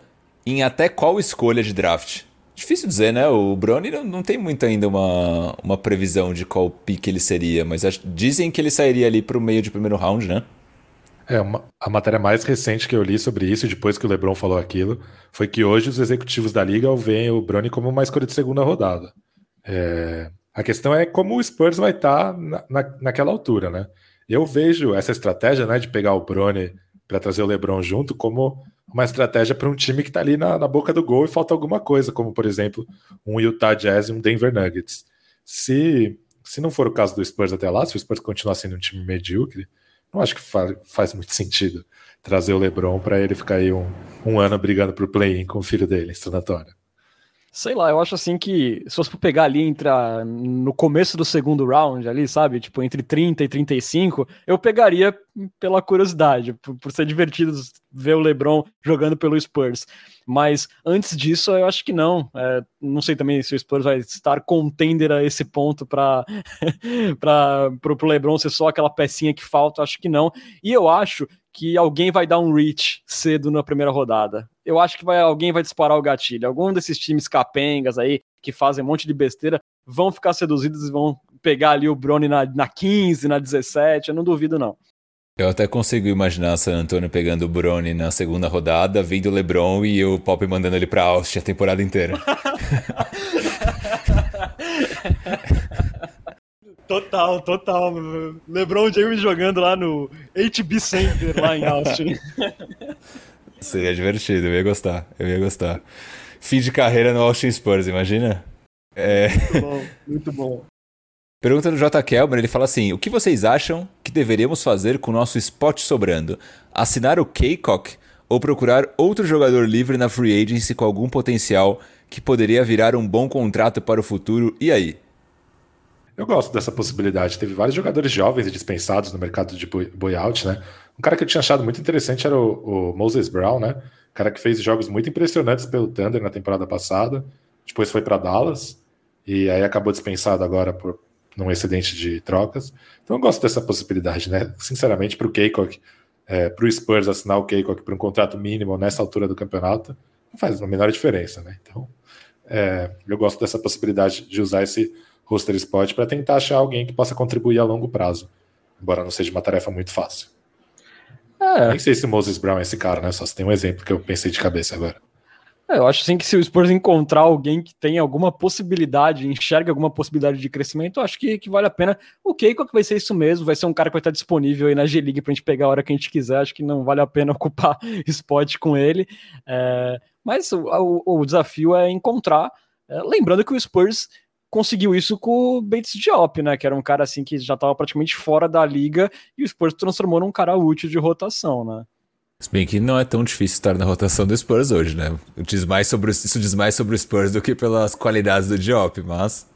em até qual escolha de draft? Difícil dizer, né? O Brony não, não tem muito ainda uma, uma previsão de qual pique ele seria, mas dizem que ele sairia ali para o meio de primeiro round, né? É, uma, a matéria mais recente que eu li sobre isso, depois que o LeBron falou aquilo, foi que hoje os executivos da liga veem o Brony como uma escolha de segunda rodada. É, a questão é como o Spurs vai estar tá na, na, naquela altura, né? Eu vejo essa estratégia né, de pegar o Brony para trazer o LeBron junto como uma estratégia para um time que está ali na, na, boca do gol e falta alguma coisa, como por exemplo um Utah Jazz e um Denver Nuggets. Se, se não for o caso do Spurs até lá, se o Spurs continuar sendo um time medíocre, não acho que fa faz muito sentido trazer o LeBron para ele ficar aí um, um ano brigando por play-in com o filho dele em San Antonio. Sei lá, eu acho assim que se fosse pegar ali entre a, no começo do segundo round ali, sabe? Tipo, entre 30 e 35, eu pegaria pela curiosidade, por, por ser divertido ver o LeBron jogando pelo Spurs. Mas antes disso, eu acho que não. É, não sei também se o Spurs vai estar contender a esse ponto para o LeBron ser só aquela pecinha que falta, acho que não. E eu acho que alguém vai dar um reach cedo na primeira rodada. Eu acho que vai, alguém vai disparar o gatilho. Algum desses times capengas aí, que fazem um monte de besteira, vão ficar seduzidos e vão pegar ali o Brony na, na 15, na 17. Eu não duvido, não. Eu até consigo imaginar San Antonio pegando o Brony na segunda rodada, vindo o LeBron e o Pop mandando ele pra Austin a temporada inteira. Total, total. LeBron James jogando lá no HB Center, lá em Austin. Seria divertido, eu ia gostar, eu ia gostar. Fim de carreira no Austin Spurs, imagina? É... Muito bom, muito bom. Pergunta do J. Kelman, ele fala assim: O que vocês acham que deveríamos fazer com o nosso spot sobrando? Assinar o Kaycock ou procurar outro jogador livre na free agency com algum potencial que poderia virar um bom contrato para o futuro? E aí? Eu gosto dessa possibilidade. Teve vários jogadores jovens dispensados no mercado de buyout, né? Um cara que eu tinha achado muito interessante era o, o Moses Brown, né? Cara que fez jogos muito impressionantes pelo Thunder na temporada passada. Depois foi para Dallas e aí acabou dispensado agora por num excedente de trocas. Então eu gosto dessa possibilidade, né? Sinceramente, para o Keikok, é, para o Spurs assinar o Keikok por um contrato mínimo nessa altura do campeonato, não faz a menor diferença, né? Então é, eu gosto dessa possibilidade de usar esse roster spot para tentar achar alguém que possa contribuir a longo prazo, embora não seja uma tarefa muito fácil. É. Nem sei se o Moses Brown é esse cara, né? Só se tem um exemplo que eu pensei de cabeça agora. É, eu acho sim que se o Spurs encontrar alguém que tem alguma possibilidade, enxerga alguma possibilidade de crescimento, eu acho que, que vale a pena. O Keiko que vai ser isso mesmo, vai ser um cara que vai estar disponível aí na G-League pra gente pegar a hora que a gente quiser. Acho que não vale a pena ocupar spot com ele. É, mas o, o, o, desafio é encontrar. É, lembrando que o Spurs conseguiu isso com o Bates Diop, né? Que era um cara assim que já estava praticamente fora da liga e o Spurs transformou num cara útil de rotação, né? Se bem que não é tão difícil estar na rotação do Spurs hoje, né? Diz mais sobre, isso diz mais sobre o Spurs do que pelas qualidades do Diop, mas.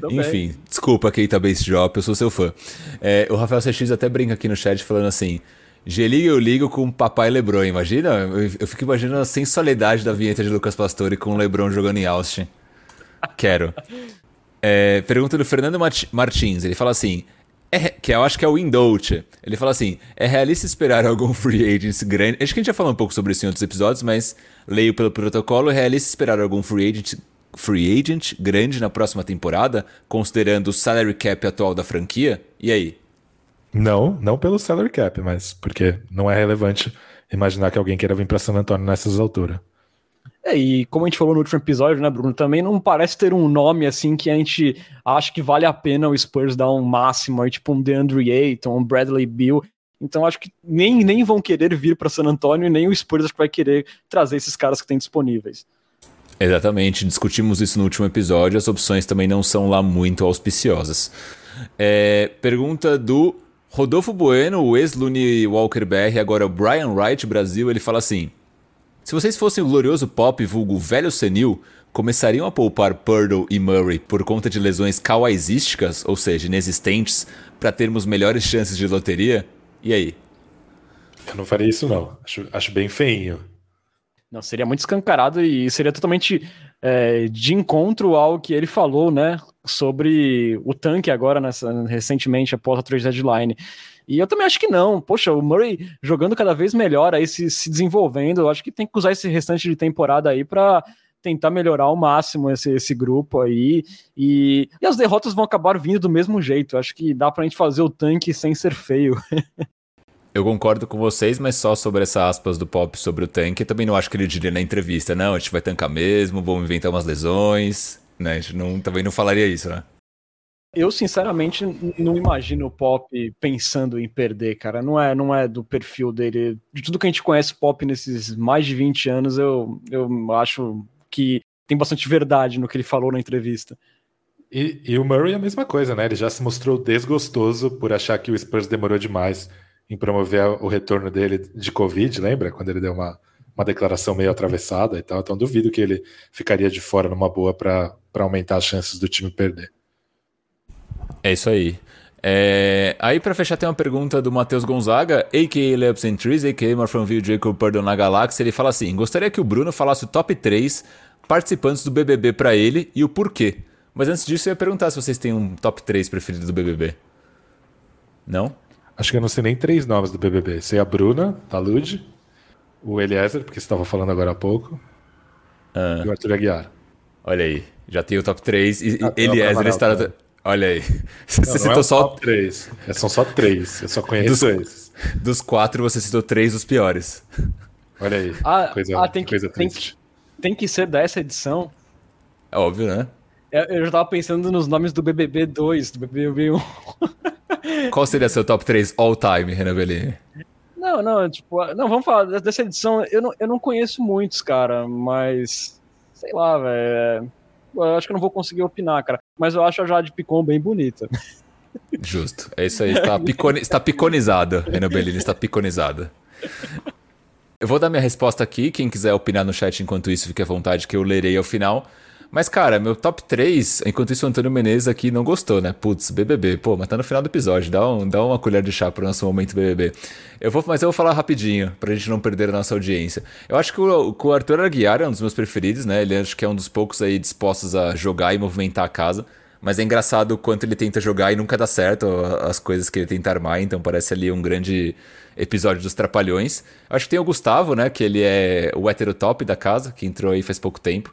Também. Enfim, desculpa, Keita Base Diop, eu sou seu fã. É, o Rafael CX até brinca aqui no chat falando assim: G-Liga eu ligo com o papai Lebron, imagina? Eu, eu fico imaginando a sensualidade da vinheta de Lucas Pastore com o Lebron jogando em Austin. Quero. É, pergunta do Fernando Martins, ele fala assim: é, que eu acho que é o Indulge. Ele fala assim: é realista esperar algum free agent grande. Acho que a gente já falou um pouco sobre isso em outros episódios, mas leio pelo protocolo: é realista esperar algum free agent, free agent grande na próxima temporada, considerando o salary cap atual da franquia? E aí? Não, não pelo salary cap, mas porque não é relevante imaginar que alguém queira vir para San Antonio nessas alturas. É, e como a gente falou no último episódio, né, Bruno, também não parece ter um nome assim que a gente acha que vale a pena o Spurs dar um máximo, aí, tipo um DeAndre Ayton, um Bradley Bill. Então acho que nem, nem vão querer vir para San Antonio, nem o Spurs acho que vai querer trazer esses caras que tem disponíveis. Exatamente, discutimos isso no último episódio, as opções também não são lá muito auspiciosas. É, pergunta do Rodolfo Bueno, o ex-Lune Walker BR, agora o Brian Wright Brasil, ele fala assim: se vocês fossem o glorioso pop vulgo velho senil, começariam a poupar Purdle e Murray por conta de lesões kawaisísticas, ou seja, inexistentes, para termos melhores chances de loteria? E aí? Eu não faria isso não. Acho, acho bem feinho. Não, seria muito escancarado e seria totalmente é, de encontro ao que ele falou, né, sobre o tanque agora, nessa, recentemente, após a trade deadline. E eu também acho que não. Poxa, o Murray jogando cada vez melhor aí, se, se desenvolvendo, eu acho que tem que usar esse restante de temporada aí para tentar melhorar ao máximo esse, esse grupo aí. E, e as derrotas vão acabar vindo do mesmo jeito. Acho que dá pra gente fazer o tanque sem ser feio. Eu concordo com vocês, mas só sobre essa aspas do Pop sobre o tanque, também não acho que ele diria na entrevista, não, a gente vai tancar mesmo, vamos inventar umas lesões, né? A gente não, também não falaria isso, né? Eu, sinceramente, não imagino o Pop pensando em perder, cara. Não é, não é do perfil dele. De tudo que a gente conhece Pop nesses mais de 20 anos, eu, eu acho que tem bastante verdade no que ele falou na entrevista. E, e, o Murray é a mesma coisa, né? Ele já se mostrou desgostoso por achar que o Spurs demorou demais em promover o retorno dele de Covid, lembra? Quando ele deu uma, uma declaração meio atravessada e tal. Então duvido que ele ficaria de fora numa boa para aumentar as chances do time perder. É isso aí. É... Aí, para fechar, tem uma pergunta do Matheus Gonzaga, a.k.a. Labs and Trees, a.k.a. Marfronville Jacob Perdão na Galáxia. Ele fala assim: Gostaria que o Bruno falasse o top 3 participantes do BBB para ele e o porquê. Mas antes disso, eu ia perguntar se vocês têm um top 3 preferido do BBB. Não? Acho que eu não sei nem três nomes do BBB. Sei a Bruna, Talude, o Eliezer, porque você estava falando agora há pouco, ah. e o Arthur Aguiar. Olha aí, já tem o top 3 e ah, Eliezer está... Tá. Olha aí. Você não, citou não é só. 3. É, são só três. Eu só conheço dos, esses. Dos quatro, você citou três dos piores. Olha aí. Ah, coisa, ah tem, coisa que, tem, que, tem que ser dessa edição. É óbvio, né? É, eu já tava pensando nos nomes do BBB 2, do BBB 1. Qual seria seu top 3 all time, Renan Bellini? Não, não, tipo, não, vamos falar dessa edição. Eu não, eu não conheço muitos, cara, mas sei lá, velho eu acho que não vou conseguir opinar, cara. Mas eu acho a Jade Picon bem bonita. Justo. É isso aí. Está, piconi, está piconizada. Renan Bellini está piconizada. Eu vou dar minha resposta aqui. Quem quiser opinar no chat enquanto isso, fique à vontade que eu lerei ao final. Mas, cara, meu top 3, enquanto isso o Antônio Menezes aqui não gostou, né? Putz, BBB. Pô, mas tá no final do episódio. Dá, um, dá uma colher de chá pro nosso momento BBB. Eu vou, mas eu vou falar rapidinho, pra gente não perder a nossa audiência. Eu acho que o, o Arthur Aguiar é um dos meus preferidos, né? Ele acho que é um dos poucos aí dispostos a jogar e movimentar a casa. Mas é engraçado o quanto ele tenta jogar e nunca dá certo as coisas que ele tenta armar, então parece ali um grande episódio dos Trapalhões. Acho que tem o Gustavo, né? Que ele é o hétero top da casa, que entrou aí faz pouco tempo.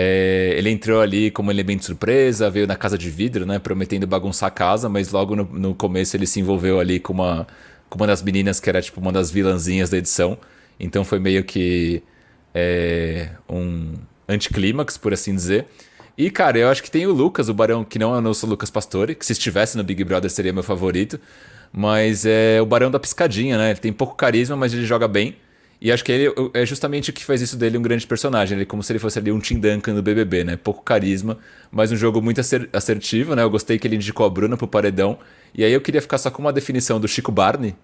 É, ele entrou ali como elemento surpresa, veio na casa de vidro, né? Prometendo bagunçar a casa, mas logo no, no começo ele se envolveu ali com uma, com uma das meninas que era tipo uma das vilãzinhas da edição. Então foi meio que é, um anticlímax, por assim dizer. E, cara, eu acho que tem o Lucas, o Barão, que não é o nosso Lucas Pastore, que se estivesse no Big Brother seria meu favorito. Mas é o Barão da Piscadinha, né? Ele tem pouco carisma, mas ele joga bem. E acho que ele é justamente o que faz isso dele um grande personagem. Ele é como se ele fosse ali um Tim Duncan do BBB, né? Pouco carisma, mas um jogo muito assertivo, né? Eu gostei que ele indicou a Bruna pro paredão. E aí eu queria ficar só com uma definição do Chico Barney,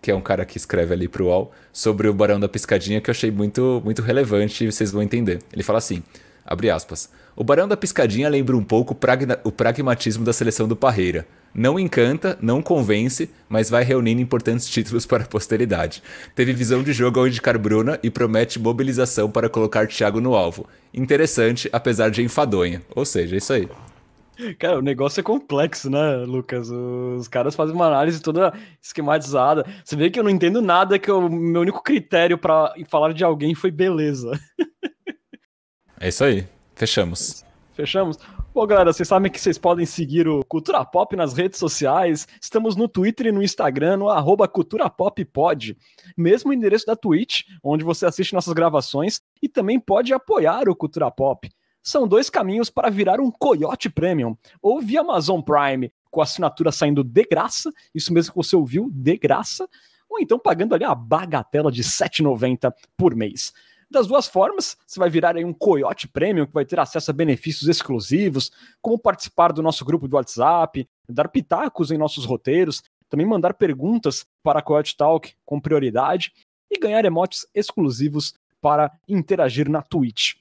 que é um cara que escreve ali pro UOL, sobre o Barão da Piscadinha, que eu achei muito, muito relevante e vocês vão entender. Ele fala assim, abre aspas... O Barão da Piscadinha lembra um pouco o pragmatismo da seleção do Parreira. Não encanta, não convence, mas vai reunindo importantes títulos para a posteridade. Teve visão de jogo ao indicar Bruna e promete mobilização para colocar Thiago no alvo. Interessante, apesar de enfadonha. Ou seja, é isso aí. Cara, o negócio é complexo, né, Lucas? Os caras fazem uma análise toda esquematizada. Você vê que eu não entendo nada, que o meu único critério para falar de alguém foi beleza. É isso aí. Fechamos. Fechamos? Bom, galera, vocês sabem que vocês podem seguir o Cultura Pop nas redes sociais. Estamos no Twitter e no Instagram, no arroba Cultura Pop Pod. Mesmo endereço da Twitch, onde você assiste nossas gravações e também pode apoiar o Cultura Pop. São dois caminhos para virar um Coyote Premium, ou via Amazon Prime, com a assinatura saindo de graça, isso mesmo que você ouviu, de graça, ou então pagando ali a bagatela de R$ 7,90 por mês. Das duas formas, você vai virar aí um Coyote Premium, que vai ter acesso a benefícios exclusivos, como participar do nosso grupo do WhatsApp, dar pitacos em nossos roteiros, também mandar perguntas para a Coyote Talk com prioridade e ganhar emotes exclusivos para interagir na Twitch.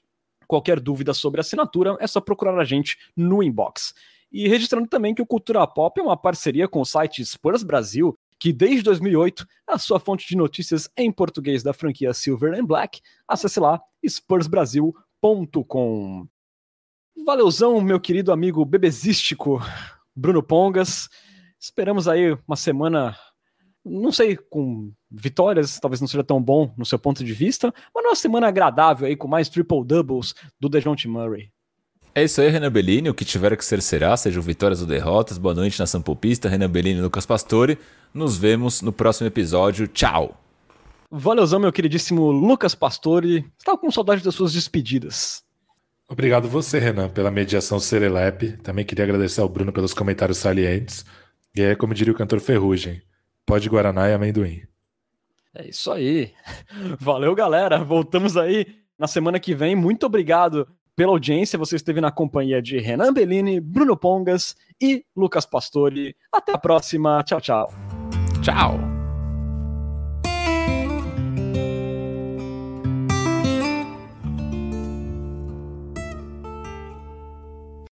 Qualquer dúvida sobre assinatura é só procurar a gente no inbox. E registrando também que o Cultura Pop é uma parceria com o site Spurs Brasil, que desde 2008 é a sua fonte de notícias em português da franquia Silver and Black. Acesse lá spursbrasil.com. Valeuzão, meu querido amigo bebezístico Bruno Pongas. Esperamos aí uma semana, não sei, com vitórias, talvez não seja tão bom no seu ponto de vista, mas uma semana agradável aí com mais triple doubles do DeJounte Murray. É isso aí, Renan Bellini. O que tiver que ser será, sejam vitórias ou derrotas. Boa noite, nação popista. Renan Bellini e Lucas Pastore. Nos vemos no próximo episódio. Tchau! Valeuzão, meu queridíssimo Lucas Pastore. Estava com saudade das suas despedidas. Obrigado você, Renan, pela mediação Serelepe. Também queria agradecer ao Bruno pelos comentários salientes. E é como diria o cantor Ferrugem: pode Guaraná e amendoim. É isso aí. Valeu, galera. Voltamos aí na semana que vem. Muito obrigado pela audiência. Você esteve na companhia de Renan Bellini, Bruno Pongas e Lucas Pastore. Até a próxima. Tchau, tchau. Tchau.